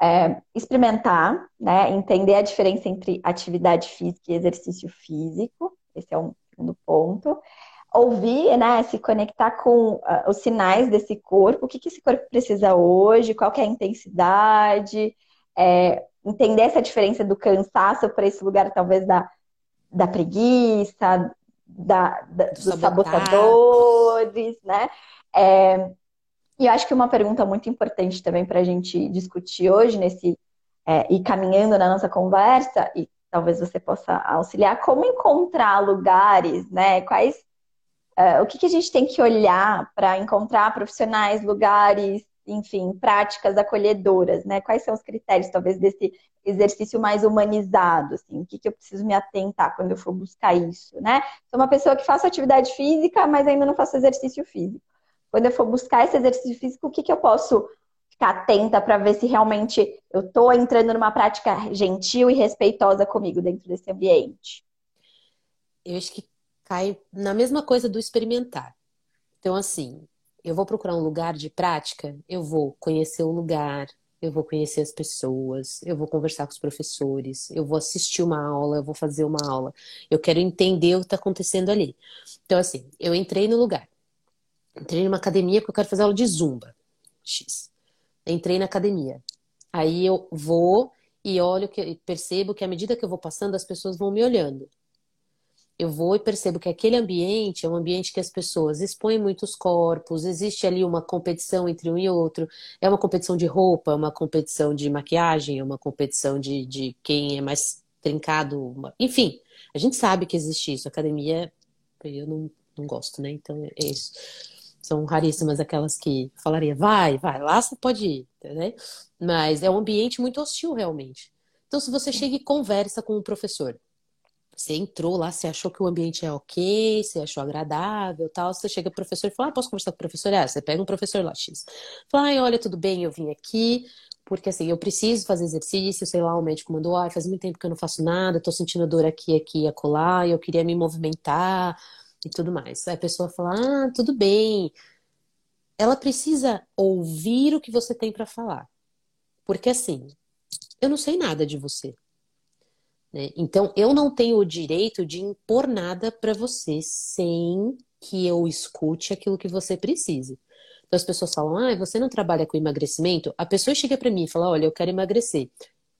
é, experimentar, né, entender a diferença entre atividade física e exercício físico, esse é um segundo ponto. Ouvir, né, se conectar com uh, os sinais desse corpo, o que, que esse corpo precisa hoje, qual é a intensidade, é, entender essa diferença do cansaço para esse lugar talvez da, da preguiça, da, da dos sabotadores, né? É, e eu acho que uma pergunta muito importante também para a gente discutir hoje, nesse é, e caminhando na nossa conversa, e talvez você possa auxiliar, como encontrar lugares, né? Quais. É, o que, que a gente tem que olhar para encontrar profissionais, lugares, enfim, práticas acolhedoras, né? Quais são os critérios, talvez, desse exercício mais humanizado, assim? O que, que eu preciso me atentar quando eu for buscar isso, né? Sou uma pessoa que faço atividade física, mas ainda não faço exercício físico quando eu for buscar esse exercício físico, o que, que eu posso ficar atenta para ver se realmente eu estou entrando numa prática gentil e respeitosa comigo dentro desse ambiente? Eu acho que cai na mesma coisa do experimentar. Então, assim, eu vou procurar um lugar de prática, eu vou conhecer o lugar, eu vou conhecer as pessoas, eu vou conversar com os professores, eu vou assistir uma aula, eu vou fazer uma aula. Eu quero entender o que está acontecendo ali. Então, assim, eu entrei no lugar. Entrei numa academia porque eu quero fazer aula de zumba. X. Entrei na academia. Aí eu vou e olho que percebo que à medida que eu vou passando, as pessoas vão me olhando. Eu vou e percebo que aquele ambiente é um ambiente que as pessoas expõem muitos corpos, existe ali uma competição entre um e outro. É uma competição de roupa, é uma competição de maquiagem, é uma competição de, de quem é mais trincado. Enfim, a gente sabe que existe isso. Academia, eu não, não gosto, né? Então é isso. São raríssimas aquelas que falaria, vai, vai, lá você pode ir, né? Mas é um ambiente muito hostil, realmente. Então, se você chega e conversa com o professor, você entrou lá, você achou que o ambiente é ok, você achou agradável tal. Você chega pro professor e fala, ah, posso conversar com o professor? Ah, você pega um professor lá, X. Fala, ah, olha, tudo bem, eu vim aqui, porque assim, eu preciso fazer exercício, sei lá, o médico mandou, ah, faz muito tempo que eu não faço nada, tô sentindo dor aqui, aqui e acolá, eu queria me movimentar, e tudo mais. Aí a pessoa fala, ah, tudo bem. ela precisa ouvir o que você tem para falar. Porque assim, eu não sei nada de você. Né? Então, eu não tenho o direito de impor nada para você sem que eu escute aquilo que você precise. Então, as pessoas falam, ah, você não trabalha com emagrecimento? A pessoa chega para mim e fala, olha, eu quero emagrecer.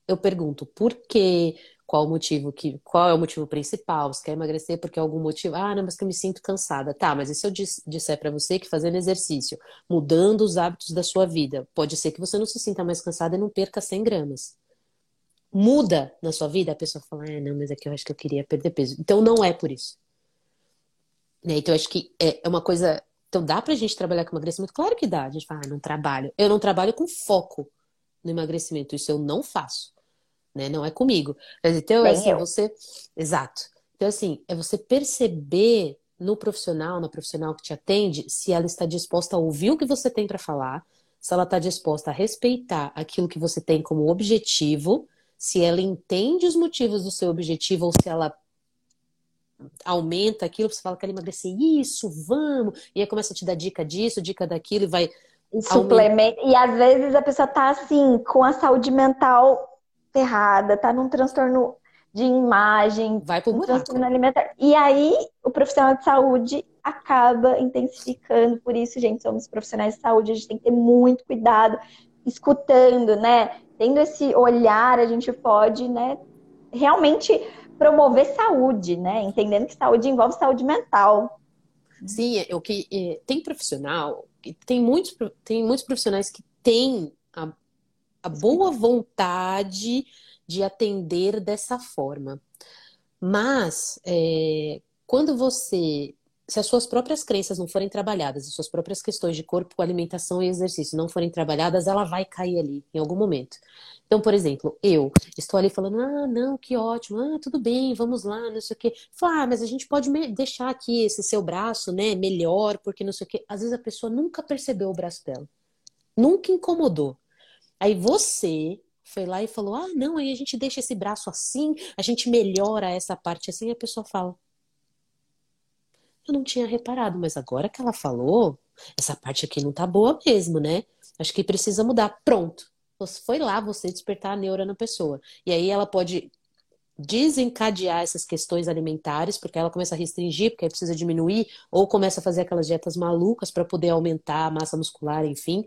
Eu pergunto, por quê? Qual o motivo que, qual é o motivo principal? Você quer emagrecer porque é algum motivo? Ah, não, mas que eu me sinto cansada. Tá, mas e se eu disser para você que fazendo exercício, mudando os hábitos da sua vida, pode ser que você não se sinta mais cansada e não perca 100 gramas muda na sua vida, a pessoa fala, ah, não, mas é que eu acho que eu queria perder peso. Então não é por isso. Né? Então eu acho que é, é uma coisa. Então dá pra gente trabalhar com emagrecimento? Claro que dá. A gente fala, ah, não trabalho. Eu não trabalho com foco no emagrecimento. Isso eu não faço. Né? Não é comigo. Então, é assim, você. Exato. Então, assim, é você perceber no profissional, na profissional que te atende, se ela está disposta a ouvir o que você tem para falar, se ela está disposta a respeitar aquilo que você tem como objetivo se ela entende os motivos do seu objetivo ou se ela aumenta aquilo, você fala, quero emagrecer isso, vamos, e aí começa a te dar dica disso, dica daquilo, e vai. Suplemento. E às vezes a pessoa tá assim, com a saúde mental ferrada, tá num transtorno de imagem, vai pro um transtorno alimentar. E aí o profissional de saúde acaba intensificando. Por isso, gente, somos profissionais de saúde, a gente tem que ter muito cuidado, escutando, né? tendo esse olhar, a gente pode, né, realmente promover saúde, né? Entendendo que saúde envolve saúde mental. Sim, é, o que é, tem profissional, tem muitos, tem muitos profissionais que têm a, a boa vontade de atender dessa forma. Mas é, quando você se as suas próprias crenças não forem trabalhadas, as suas próprias questões de corpo, alimentação e exercício não forem trabalhadas, ela vai cair ali em algum momento. Então, por exemplo, eu estou ali falando, ah, não, que ótimo, ah, tudo bem, vamos lá, não sei o quê. Fala, ah, mas a gente pode deixar aqui esse seu braço, né, melhor, porque não sei o quê. Às vezes a pessoa nunca percebeu o braço dela, nunca incomodou. Aí você foi lá e falou, ah, não, aí a gente deixa esse braço assim, a gente melhora essa parte assim, e a pessoa fala, eu não tinha reparado, mas agora que ela falou, essa parte aqui não tá boa mesmo, né? Acho que precisa mudar. Pronto. Foi lá você despertar a neura na pessoa. E aí ela pode desencadear essas questões alimentares, porque ela começa a restringir, porque precisa diminuir, ou começa a fazer aquelas dietas malucas para poder aumentar a massa muscular, enfim.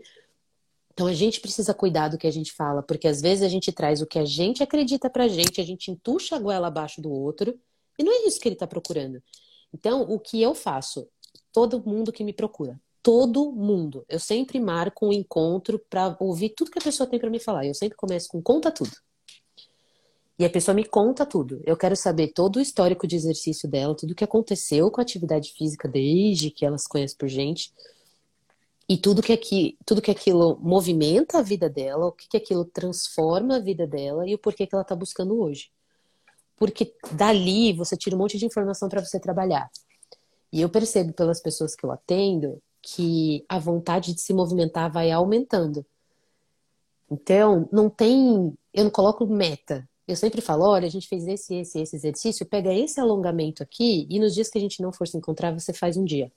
Então a gente precisa cuidar do que a gente fala, porque às vezes a gente traz o que a gente acredita pra gente, a gente entuxa a goela abaixo do outro, e não é isso que ele tá procurando. Então, o que eu faço? Todo mundo que me procura, todo mundo. Eu sempre marco um encontro para ouvir tudo que a pessoa tem para me falar. Eu sempre começo com conta tudo. E a pessoa me conta tudo. Eu quero saber todo o histórico de exercício dela, tudo o que aconteceu com a atividade física desde que elas conhecem por gente. E tudo que, aqui, tudo que aquilo movimenta a vida dela, o que, que aquilo transforma a vida dela e o porquê que ela está buscando hoje porque dali você tira um monte de informação para você trabalhar. E eu percebo pelas pessoas que eu atendo que a vontade de se movimentar vai aumentando. Então, não tem. Eu não coloco meta. Eu sempre falo: olha, a gente fez esse, esse, esse exercício, pega esse alongamento aqui e nos dias que a gente não for se encontrar, você faz um dia.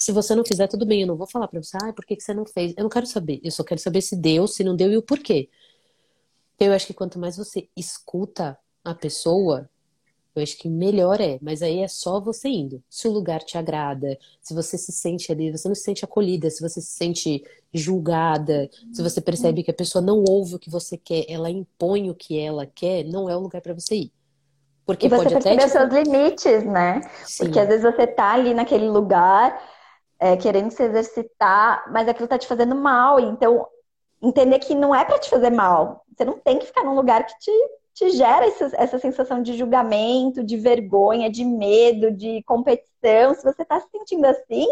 Se você não fizer, tudo bem, eu não vou falar para você, ah, por que, que você não fez? Eu não quero saber, eu só quero saber se deu, se não deu e o porquê. Eu acho que quanto mais você escuta a pessoa, eu acho que melhor é, mas aí é só você indo. Se o lugar te agrada, se você se sente ali, você não se sente acolhida, se você se sente julgada, se você percebe que a pessoa não ouve o que você quer, ela impõe o que ela quer, não é o lugar para você ir. Porque e você pode perceber até, tipo... seus limites, né? Sim. Porque às vezes você tá ali naquele lugar é, querendo se exercitar, mas aquilo tá te fazendo mal. Então, entender que não é para te fazer mal. Você não tem que ficar num lugar que te te gera essa, essa sensação de julgamento, de vergonha, de medo, de competição. Se você está se sentindo assim,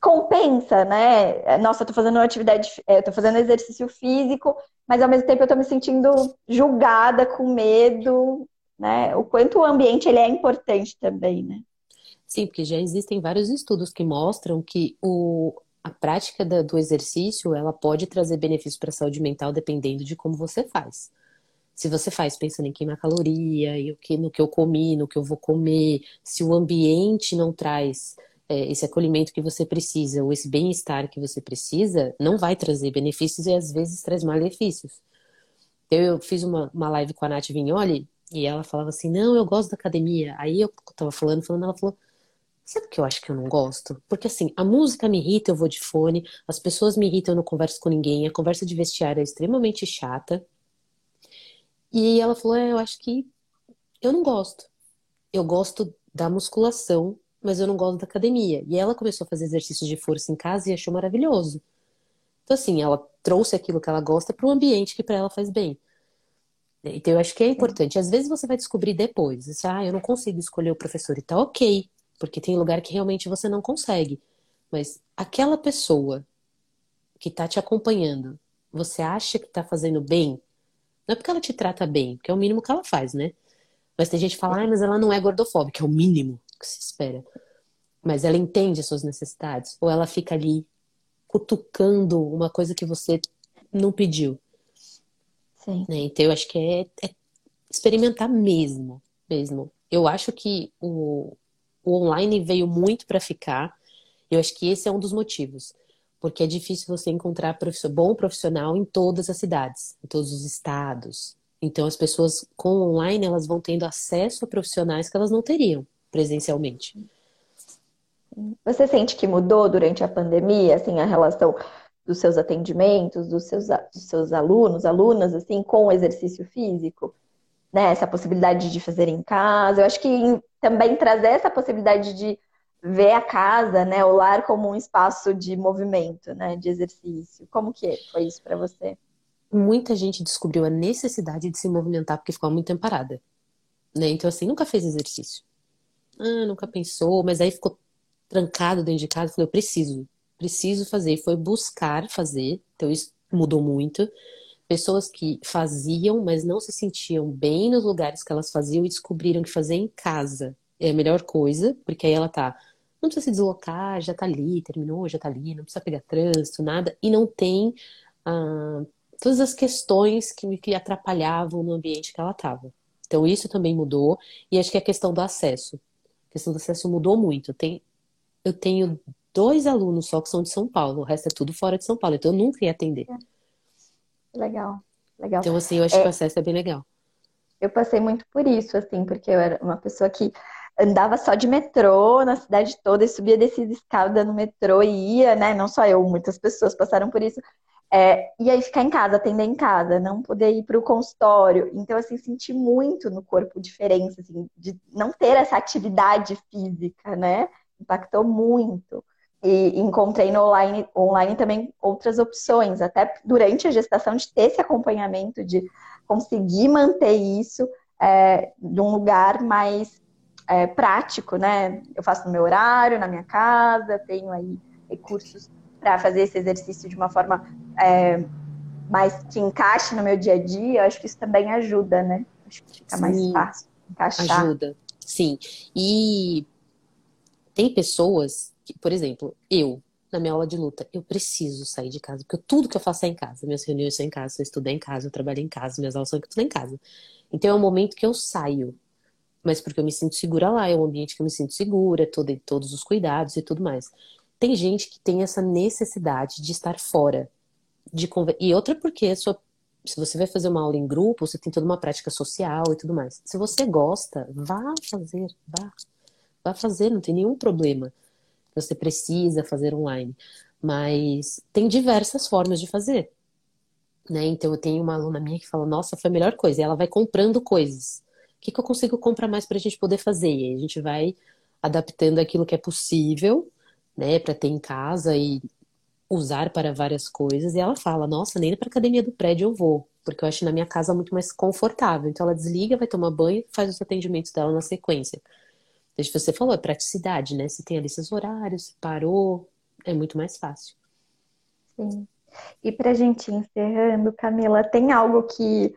compensa, né? Nossa, eu tô fazendo uma atividade, é, eu tô fazendo exercício físico, mas ao mesmo tempo eu tô me sentindo julgada, com medo, né? O quanto o ambiente ele é importante também, né? Sim, porque já existem vários estudos que mostram que o, a prática da, do exercício ela pode trazer benefícios para a saúde mental dependendo de como você faz. Se você faz pensando em queimar caloria, e o que, no que eu comi, no que eu vou comer, se o ambiente não traz é, esse acolhimento que você precisa, ou esse bem-estar que você precisa, não vai trazer benefícios e às vezes traz malefícios. Eu fiz uma, uma live com a Nath Vignoli e ela falava assim: Não, eu gosto da academia. Aí eu tava falando, falando, ela falou: Sabe o que eu acho que eu não gosto? Porque assim, a música me irrita, eu vou de fone, as pessoas me irritam, eu não converso com ninguém, a conversa de vestiário é extremamente chata. E ela falou: é, Eu acho que eu não gosto. Eu gosto da musculação, mas eu não gosto da academia. E ela começou a fazer exercícios de força em casa e achou maravilhoso. Então, assim, ela trouxe aquilo que ela gosta para um ambiente que para ela faz bem. Então, eu acho que é importante. Às vezes você vai descobrir depois. Você, ah, eu não consigo escolher o professor. E tá ok, porque tem lugar que realmente você não consegue. Mas aquela pessoa que tá te acompanhando, você acha que tá fazendo bem? Não é porque ela te trata bem, que é o mínimo que ela faz, né? Mas tem gente que fala, ah, mas ela não é gordofóbica, é o mínimo que se espera. Mas ela entende as suas necessidades? Ou ela fica ali cutucando uma coisa que você não pediu? Sim. Né? Então eu acho que é, é, experimentar mesmo, mesmo. Eu acho que o, o online veio muito para ficar. Eu acho que esse é um dos motivos, porque é difícil você encontrar bom profissional em todas as cidades, em todos os estados. Então as pessoas com online elas vão tendo acesso a profissionais que elas não teriam presencialmente. Você sente que mudou durante a pandemia, assim, a relação dos seus atendimentos, dos seus, dos seus alunos, alunas, assim, com o exercício físico? Né? Essa possibilidade de fazer em casa. Eu acho que também trazer essa possibilidade de ver a casa, né, o lar como um espaço de movimento, né, de exercício. Como que foi isso para você? Muita gente descobriu a necessidade de se movimentar porque ficou muito tempo parada, né? Então assim, nunca fez exercício. Ah, nunca pensou, mas aí ficou trancado dentro de casa, falei, eu preciso, preciso fazer. Foi buscar fazer, então isso mudou muito. Pessoas que faziam, mas não se sentiam bem nos lugares que elas faziam e descobriram que fazer em casa é a melhor coisa, porque aí ela tá. Não precisa se deslocar, já tá ali, terminou, já tá ali, não precisa pegar trânsito, nada, e não tem ah, todas as questões que, que atrapalhavam no ambiente que ela estava. Então, isso também mudou, e acho que a questão do acesso. A questão do acesso mudou muito. Tem, eu tenho dois alunos só que são de São Paulo, o resto é tudo fora de São Paulo, então eu nunca ia atender. Legal, legal. Então, assim, eu acho é, que o acesso é bem legal. Eu passei muito por isso, assim, porque eu era uma pessoa que andava só de metrô na cidade toda e subia descia escada no metrô e ia, né? Não só eu, muitas pessoas passaram por isso. É, e aí ficar em casa, atender em casa, não poder ir para o consultório. Então, assim, senti muito no corpo diferença, assim, de não ter essa atividade física, né? impactou muito. E encontrei no online, online também outras opções, até durante a gestação, de ter esse acompanhamento, de conseguir manter isso é, de um lugar mais é, prático, né? Eu faço no meu horário, na minha casa, tenho aí recursos para fazer esse exercício de uma forma é, mais que encaixe no meu dia a dia. Eu acho que isso também ajuda, né? Acho que fica Sim, mais fácil encaixar. Ajuda, sim. E tem pessoas por exemplo, eu, na minha aula de luta, eu preciso sair de casa, porque tudo que eu faço é em casa. Minhas reuniões são em casa, eu estudo em casa, eu trabalho em casa, minhas aulas são tudo em casa. Então é um momento que eu saio, mas porque eu me sinto segura lá, é um ambiente que eu me sinto segura, todo, todos os cuidados e tudo mais. Tem gente que tem essa necessidade de estar fora, de conver... e outra porque sua... se você vai fazer uma aula em grupo, você tem toda uma prática social e tudo mais. Se você gosta, vá fazer, vá. Vá fazer, não tem nenhum problema. Você precisa fazer online. Mas tem diversas formas de fazer. Né? Então eu tenho uma aluna minha que fala, nossa, foi a melhor coisa. E ela vai comprando coisas. O que, que eu consigo comprar mais para a gente poder fazer? E aí a gente vai adaptando aquilo que é possível, né, para ter em casa e usar para várias coisas. E ela fala, nossa, nem para academia do prédio eu vou, porque eu acho na minha casa muito mais confortável. Então ela desliga, vai tomar banho, faz os atendimentos dela na sequência. Você falou, é praticidade, né? Você tem ali seus horários, parou, é muito mais fácil. Sim. E para a gente encerrando, Camila, tem algo que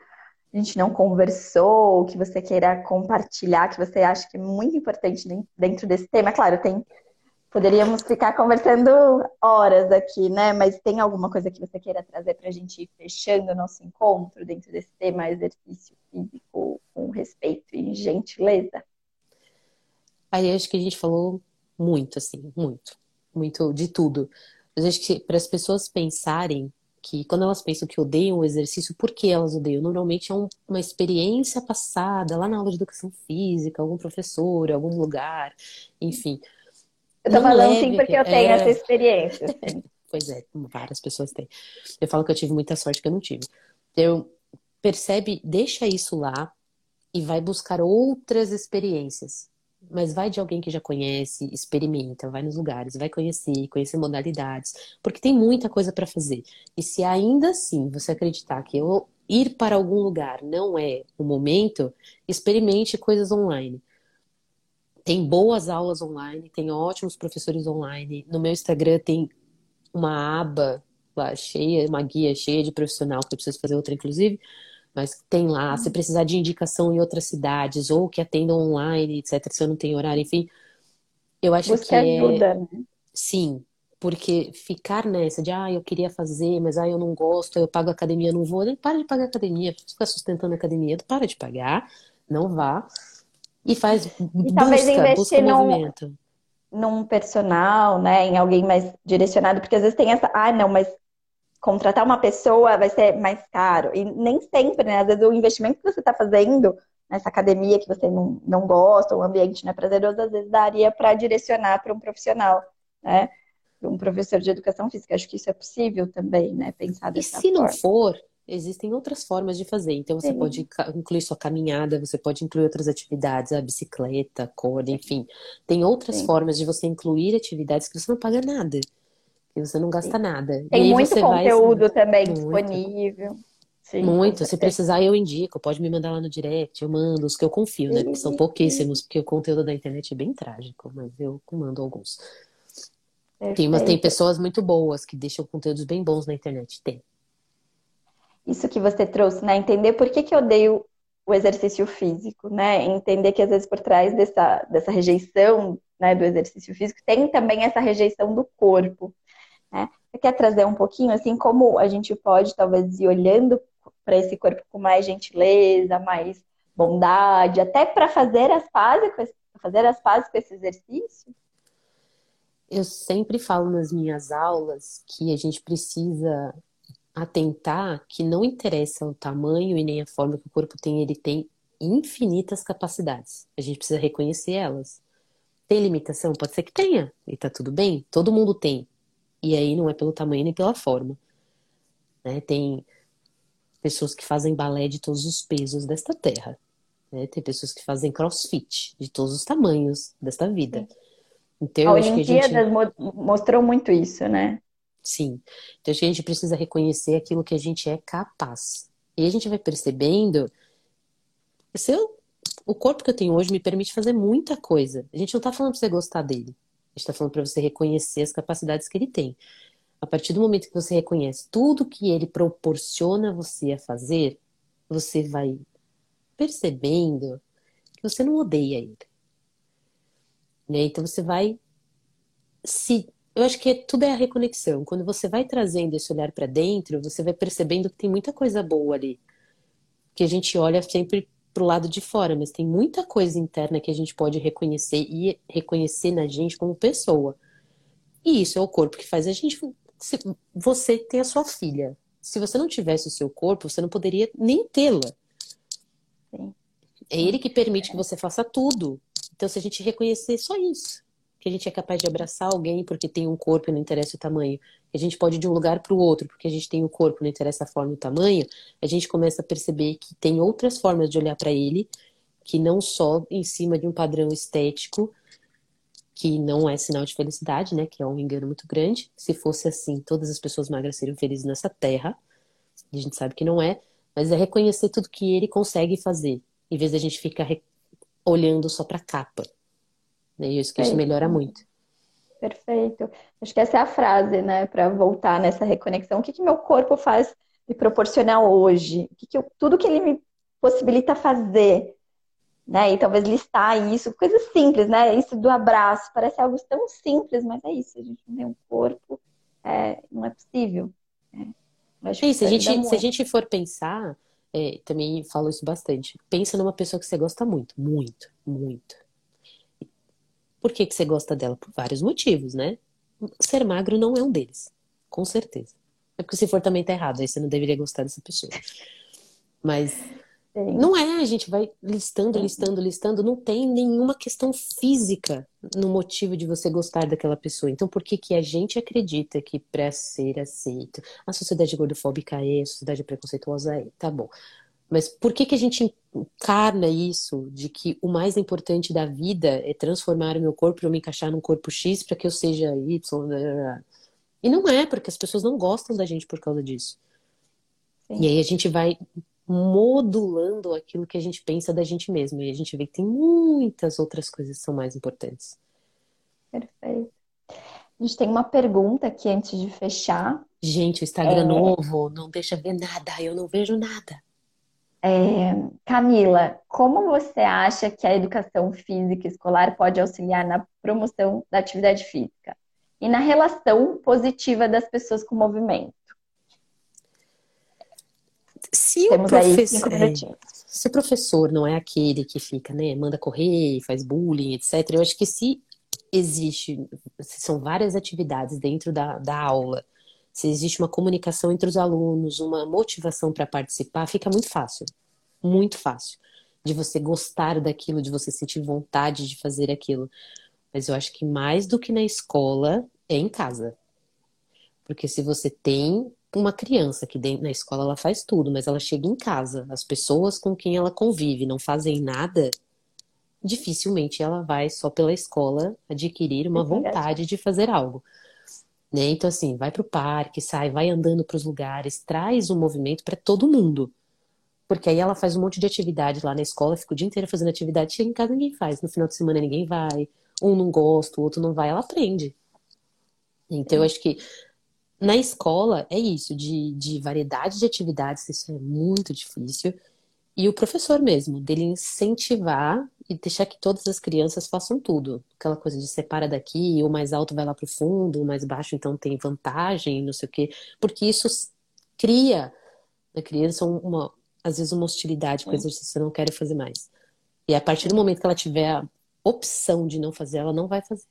a gente não conversou, que você queira compartilhar, que você acha que é muito importante dentro desse tema? Claro, tem. Poderíamos ficar conversando horas aqui, né? Mas tem alguma coisa que você queira trazer para a gente ir fechando o nosso encontro dentro desse tema exercício físico com respeito e gentileza? Aí acho que a gente falou muito, assim, muito. Muito de tudo. Mas acho que para as pessoas pensarem que quando elas pensam que odeiam o exercício, por que elas odeiam? Normalmente é um, uma experiência passada lá na aula de educação física, algum professor, algum lugar, enfim. Eu tô falando leve, sim porque eu tenho é... essa experiência. pois é, várias pessoas têm. Eu falo que eu tive muita sorte que eu não tive. Eu percebe, deixa isso lá e vai buscar outras experiências. Mas vai de alguém que já conhece, experimenta, vai nos lugares, vai conhecer, conhecer modalidades, porque tem muita coisa para fazer. E se ainda assim você acreditar que eu ir para algum lugar não é o momento, experimente coisas online. Tem boas aulas online, tem ótimos professores online. No meu Instagram tem uma aba lá cheia, uma guia cheia de profissional, que eu preciso fazer outra, inclusive, mas tem lá, se precisar de indicação em outras cidades, ou que atendam online, etc., se eu não tenho horário, enfim, eu acho Busca que é... ajuda, né? Sim, porque ficar nessa de, ah, eu queria fazer, mas ah, eu não gosto, eu pago academia, não vou, nem para de pagar academia, fica sustentando a academia, para de pagar, não vá, e faz, e busca, talvez investir busca movimento. Num, num personal, né, em alguém mais direcionado, porque às vezes tem essa, ah, não, mas contratar uma pessoa vai ser mais caro. E nem sempre, né? Às vezes o investimento que você está fazendo nessa academia que você não, não gosta, o ambiente não é prazeroso, às vezes daria para direcionar para um profissional, né? Para um professor de educação física. Acho que isso é possível também, né? Pensar dessa E se forma. não for, existem outras formas de fazer. Então você Sim. pode incluir sua caminhada, você pode incluir outras atividades, a bicicleta, corda, enfim. Tem outras Sim. formas de você incluir atividades que você não paga nada e você não gasta nada. Tem muito conteúdo vai... também muito. disponível. Sim, muito. Se precisar, eu indico. Pode me mandar lá no direct. Eu mando os que eu confio, né? Porque são pouquíssimos, porque o conteúdo da internet é bem trágico, mas eu mando alguns. Tem, mas tem pessoas muito boas que deixam conteúdos bem bons na internet. Tem. Isso que você trouxe, né? Entender por que, que eu odeio o exercício físico, né? Entender que às vezes por trás dessa, dessa rejeição né, do exercício físico tem também essa rejeição do corpo. Né? Você quer trazer um pouquinho, assim, como a gente pode, talvez, ir olhando para esse corpo com mais gentileza, mais bondade, até para fazer as pazes com esse, fazer as pazes com esse exercício? Eu sempre falo nas minhas aulas que a gente precisa atentar que não interessa o tamanho e nem a forma que o corpo tem, ele tem infinitas capacidades. A gente precisa reconhecer elas. Tem limitação? Pode ser que tenha, e tá tudo bem, todo mundo tem. E aí não é pelo tamanho nem pela forma. Né? Tem pessoas que fazem balé de todos os pesos desta terra. Né? Tem pessoas que fazem crossfit de todos os tamanhos desta vida. Então, a Olimpíadas gente... mostrou muito isso, né? Sim. Então, acho que a gente precisa reconhecer aquilo que a gente é capaz. E a gente vai percebendo. Se eu, o corpo que eu tenho hoje me permite fazer muita coisa. A gente não está falando para você gostar dele está falando para você reconhecer as capacidades que ele tem. A partir do momento que você reconhece tudo que ele proporciona você a fazer, você vai percebendo que você não odeia ele. Né? Então você vai se eu acho que tudo é a reconexão. Quando você vai trazendo esse olhar para dentro, você vai percebendo que tem muita coisa boa ali. Que a gente olha sempre pro lado de fora, mas tem muita coisa interna que a gente pode reconhecer e reconhecer na gente como pessoa. E isso é o corpo que faz a gente. Se você tem a sua filha. Se você não tivesse o seu corpo, você não poderia nem tê-la. É ele que permite que você faça tudo. Então, se a gente reconhecer só isso, que a gente é capaz de abraçar alguém porque tem um corpo e não interessa o tamanho, que a gente pode ir de um lugar para o outro porque a gente tem o um corpo, não interessa a forma e o tamanho, a gente começa a perceber que tem outras formas de olhar para ele, que não só em cima de um padrão estético, que não é sinal de felicidade, né? Que é um engano muito grande. Se fosse assim, todas as pessoas magras seriam felizes nessa terra. A gente sabe que não é, mas é reconhecer tudo que ele consegue fazer, em vez da gente ficar olhando só para a capa. Né? E isso que isso melhora muito. Perfeito. Acho que essa é a frase, né, para voltar nessa reconexão. O que, que meu corpo faz me proporcionar hoje? O que, que eu, tudo que ele me possibilita fazer, né? E talvez listar isso, coisas simples, né? Isso do abraço parece algo tão simples, mas é isso. A gente não tem um corpo, é, não é possível. Né? Sim, se a gente se a gente for pensar, é, também falo isso bastante. Pensa numa pessoa que você gosta muito, muito, muito Por que, que você gosta dela? Por vários motivos, né? Ser magro não é um deles, com certeza. É porque se for também tá errado, aí você não deveria gostar dessa pessoa. Mas não é, a gente vai listando, listando, listando, não tem nenhuma questão física no motivo de você gostar daquela pessoa. Então, por que que a gente acredita que para ser aceito, a sociedade gordofóbica é, a sociedade preconceituosa é, tá bom. Mas por que que a gente encarna isso de que o mais importante da vida é transformar o meu corpo para eu me encaixar num corpo X para que eu seja Y? E não é, porque as pessoas não gostam da gente por causa disso. Sim. E aí a gente vai modulando aquilo que a gente pensa da gente mesmo. E a gente vê que tem muitas outras coisas que são mais importantes. Perfeito. A gente tem uma pergunta aqui antes de fechar. Gente, o Instagram é... novo não deixa ver nada, eu não vejo nada. É... Camila, como você acha que a educação física escolar pode auxiliar na promoção da atividade física? e na relação positiva das pessoas com o movimento. Se Temos o, professor, é, se o professor não é aquele que fica, né, manda correr, faz bullying, etc., eu acho que se existe, se são várias atividades dentro da, da aula, se existe uma comunicação entre os alunos, uma motivação para participar, fica muito fácil. Muito fácil. De você gostar daquilo, de você sentir vontade de fazer aquilo. Mas eu acho que mais do que na escola é em casa. Porque se você tem uma criança que dentro, na escola ela faz tudo, mas ela chega em casa, as pessoas com quem ela convive não fazem nada, dificilmente ela vai só pela escola adquirir uma é vontade de fazer algo. Né? Então, assim, vai para o parque, sai, vai andando para os lugares, traz o um movimento para todo mundo. Porque aí ela faz um monte de atividade lá na escola, fica o dia inteiro fazendo atividade, chega em casa ninguém faz. No final de semana ninguém vai, um não gosta, o outro não vai, ela aprende. Então, eu acho que na escola é isso, de, de variedade de atividades, isso é muito difícil. E o professor mesmo, dele incentivar e deixar que todas as crianças façam tudo. Aquela coisa de separa daqui, o mais alto vai lá para o fundo, o mais baixo então tem vantagem, não sei o quê. Porque isso cria na criança uma, às vezes uma hostilidade com o exercício, eu não quero fazer mais. E a partir do momento que ela tiver a opção de não fazer, ela não vai fazer.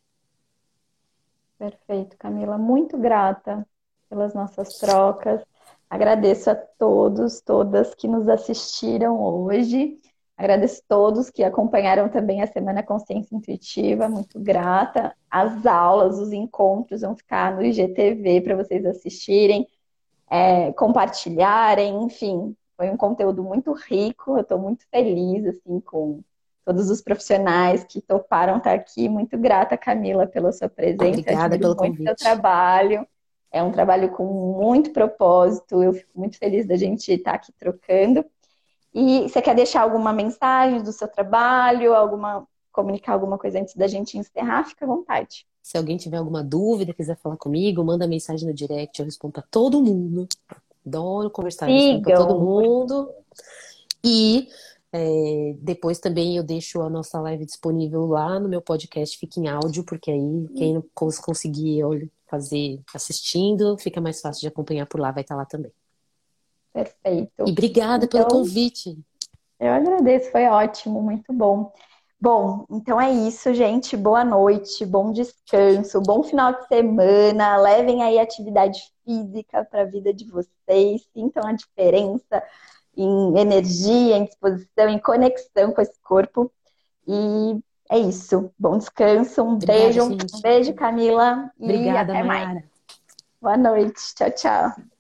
Perfeito, Camila. Muito grata pelas nossas trocas. Agradeço a todos, todas que nos assistiram hoje. Agradeço a todos que acompanharam também a Semana Consciência Intuitiva. Muito grata. As aulas, os encontros vão ficar no IGTV para vocês assistirem, é, compartilharem, enfim. Foi um conteúdo muito rico. Eu estou muito feliz assim com todos os profissionais que toparam estar aqui. Muito grata, Camila, pela sua presença. Obrigada pelo convite. seu trabalho. É um trabalho com muito propósito. Eu fico muito feliz da gente estar aqui trocando. E você quer deixar alguma mensagem do seu trabalho, alguma comunicar alguma coisa antes da gente encerrar? Fica à vontade. Se alguém tiver alguma dúvida, quiser falar comigo, manda mensagem no direct, eu respondo para todo mundo. Adoro conversar com todo mundo. E é, depois também eu deixo a nossa live disponível lá no meu podcast, fica em áudio, porque aí quem não conseguir fazer assistindo, fica mais fácil de acompanhar por lá, vai estar lá também. Perfeito. E obrigada então, pelo convite. Eu agradeço, foi ótimo, muito bom. Bom, então é isso, gente. Boa noite, bom descanso, bom final de semana. Levem aí atividade física para a vida de vocês, sintam a diferença em energia, em disposição, em conexão com esse corpo. E é isso. Bom descanso, um Obrigada, beijo, gente. um beijo, Camila. Obrigada, e até Mayara. mais. Boa noite. Tchau, tchau.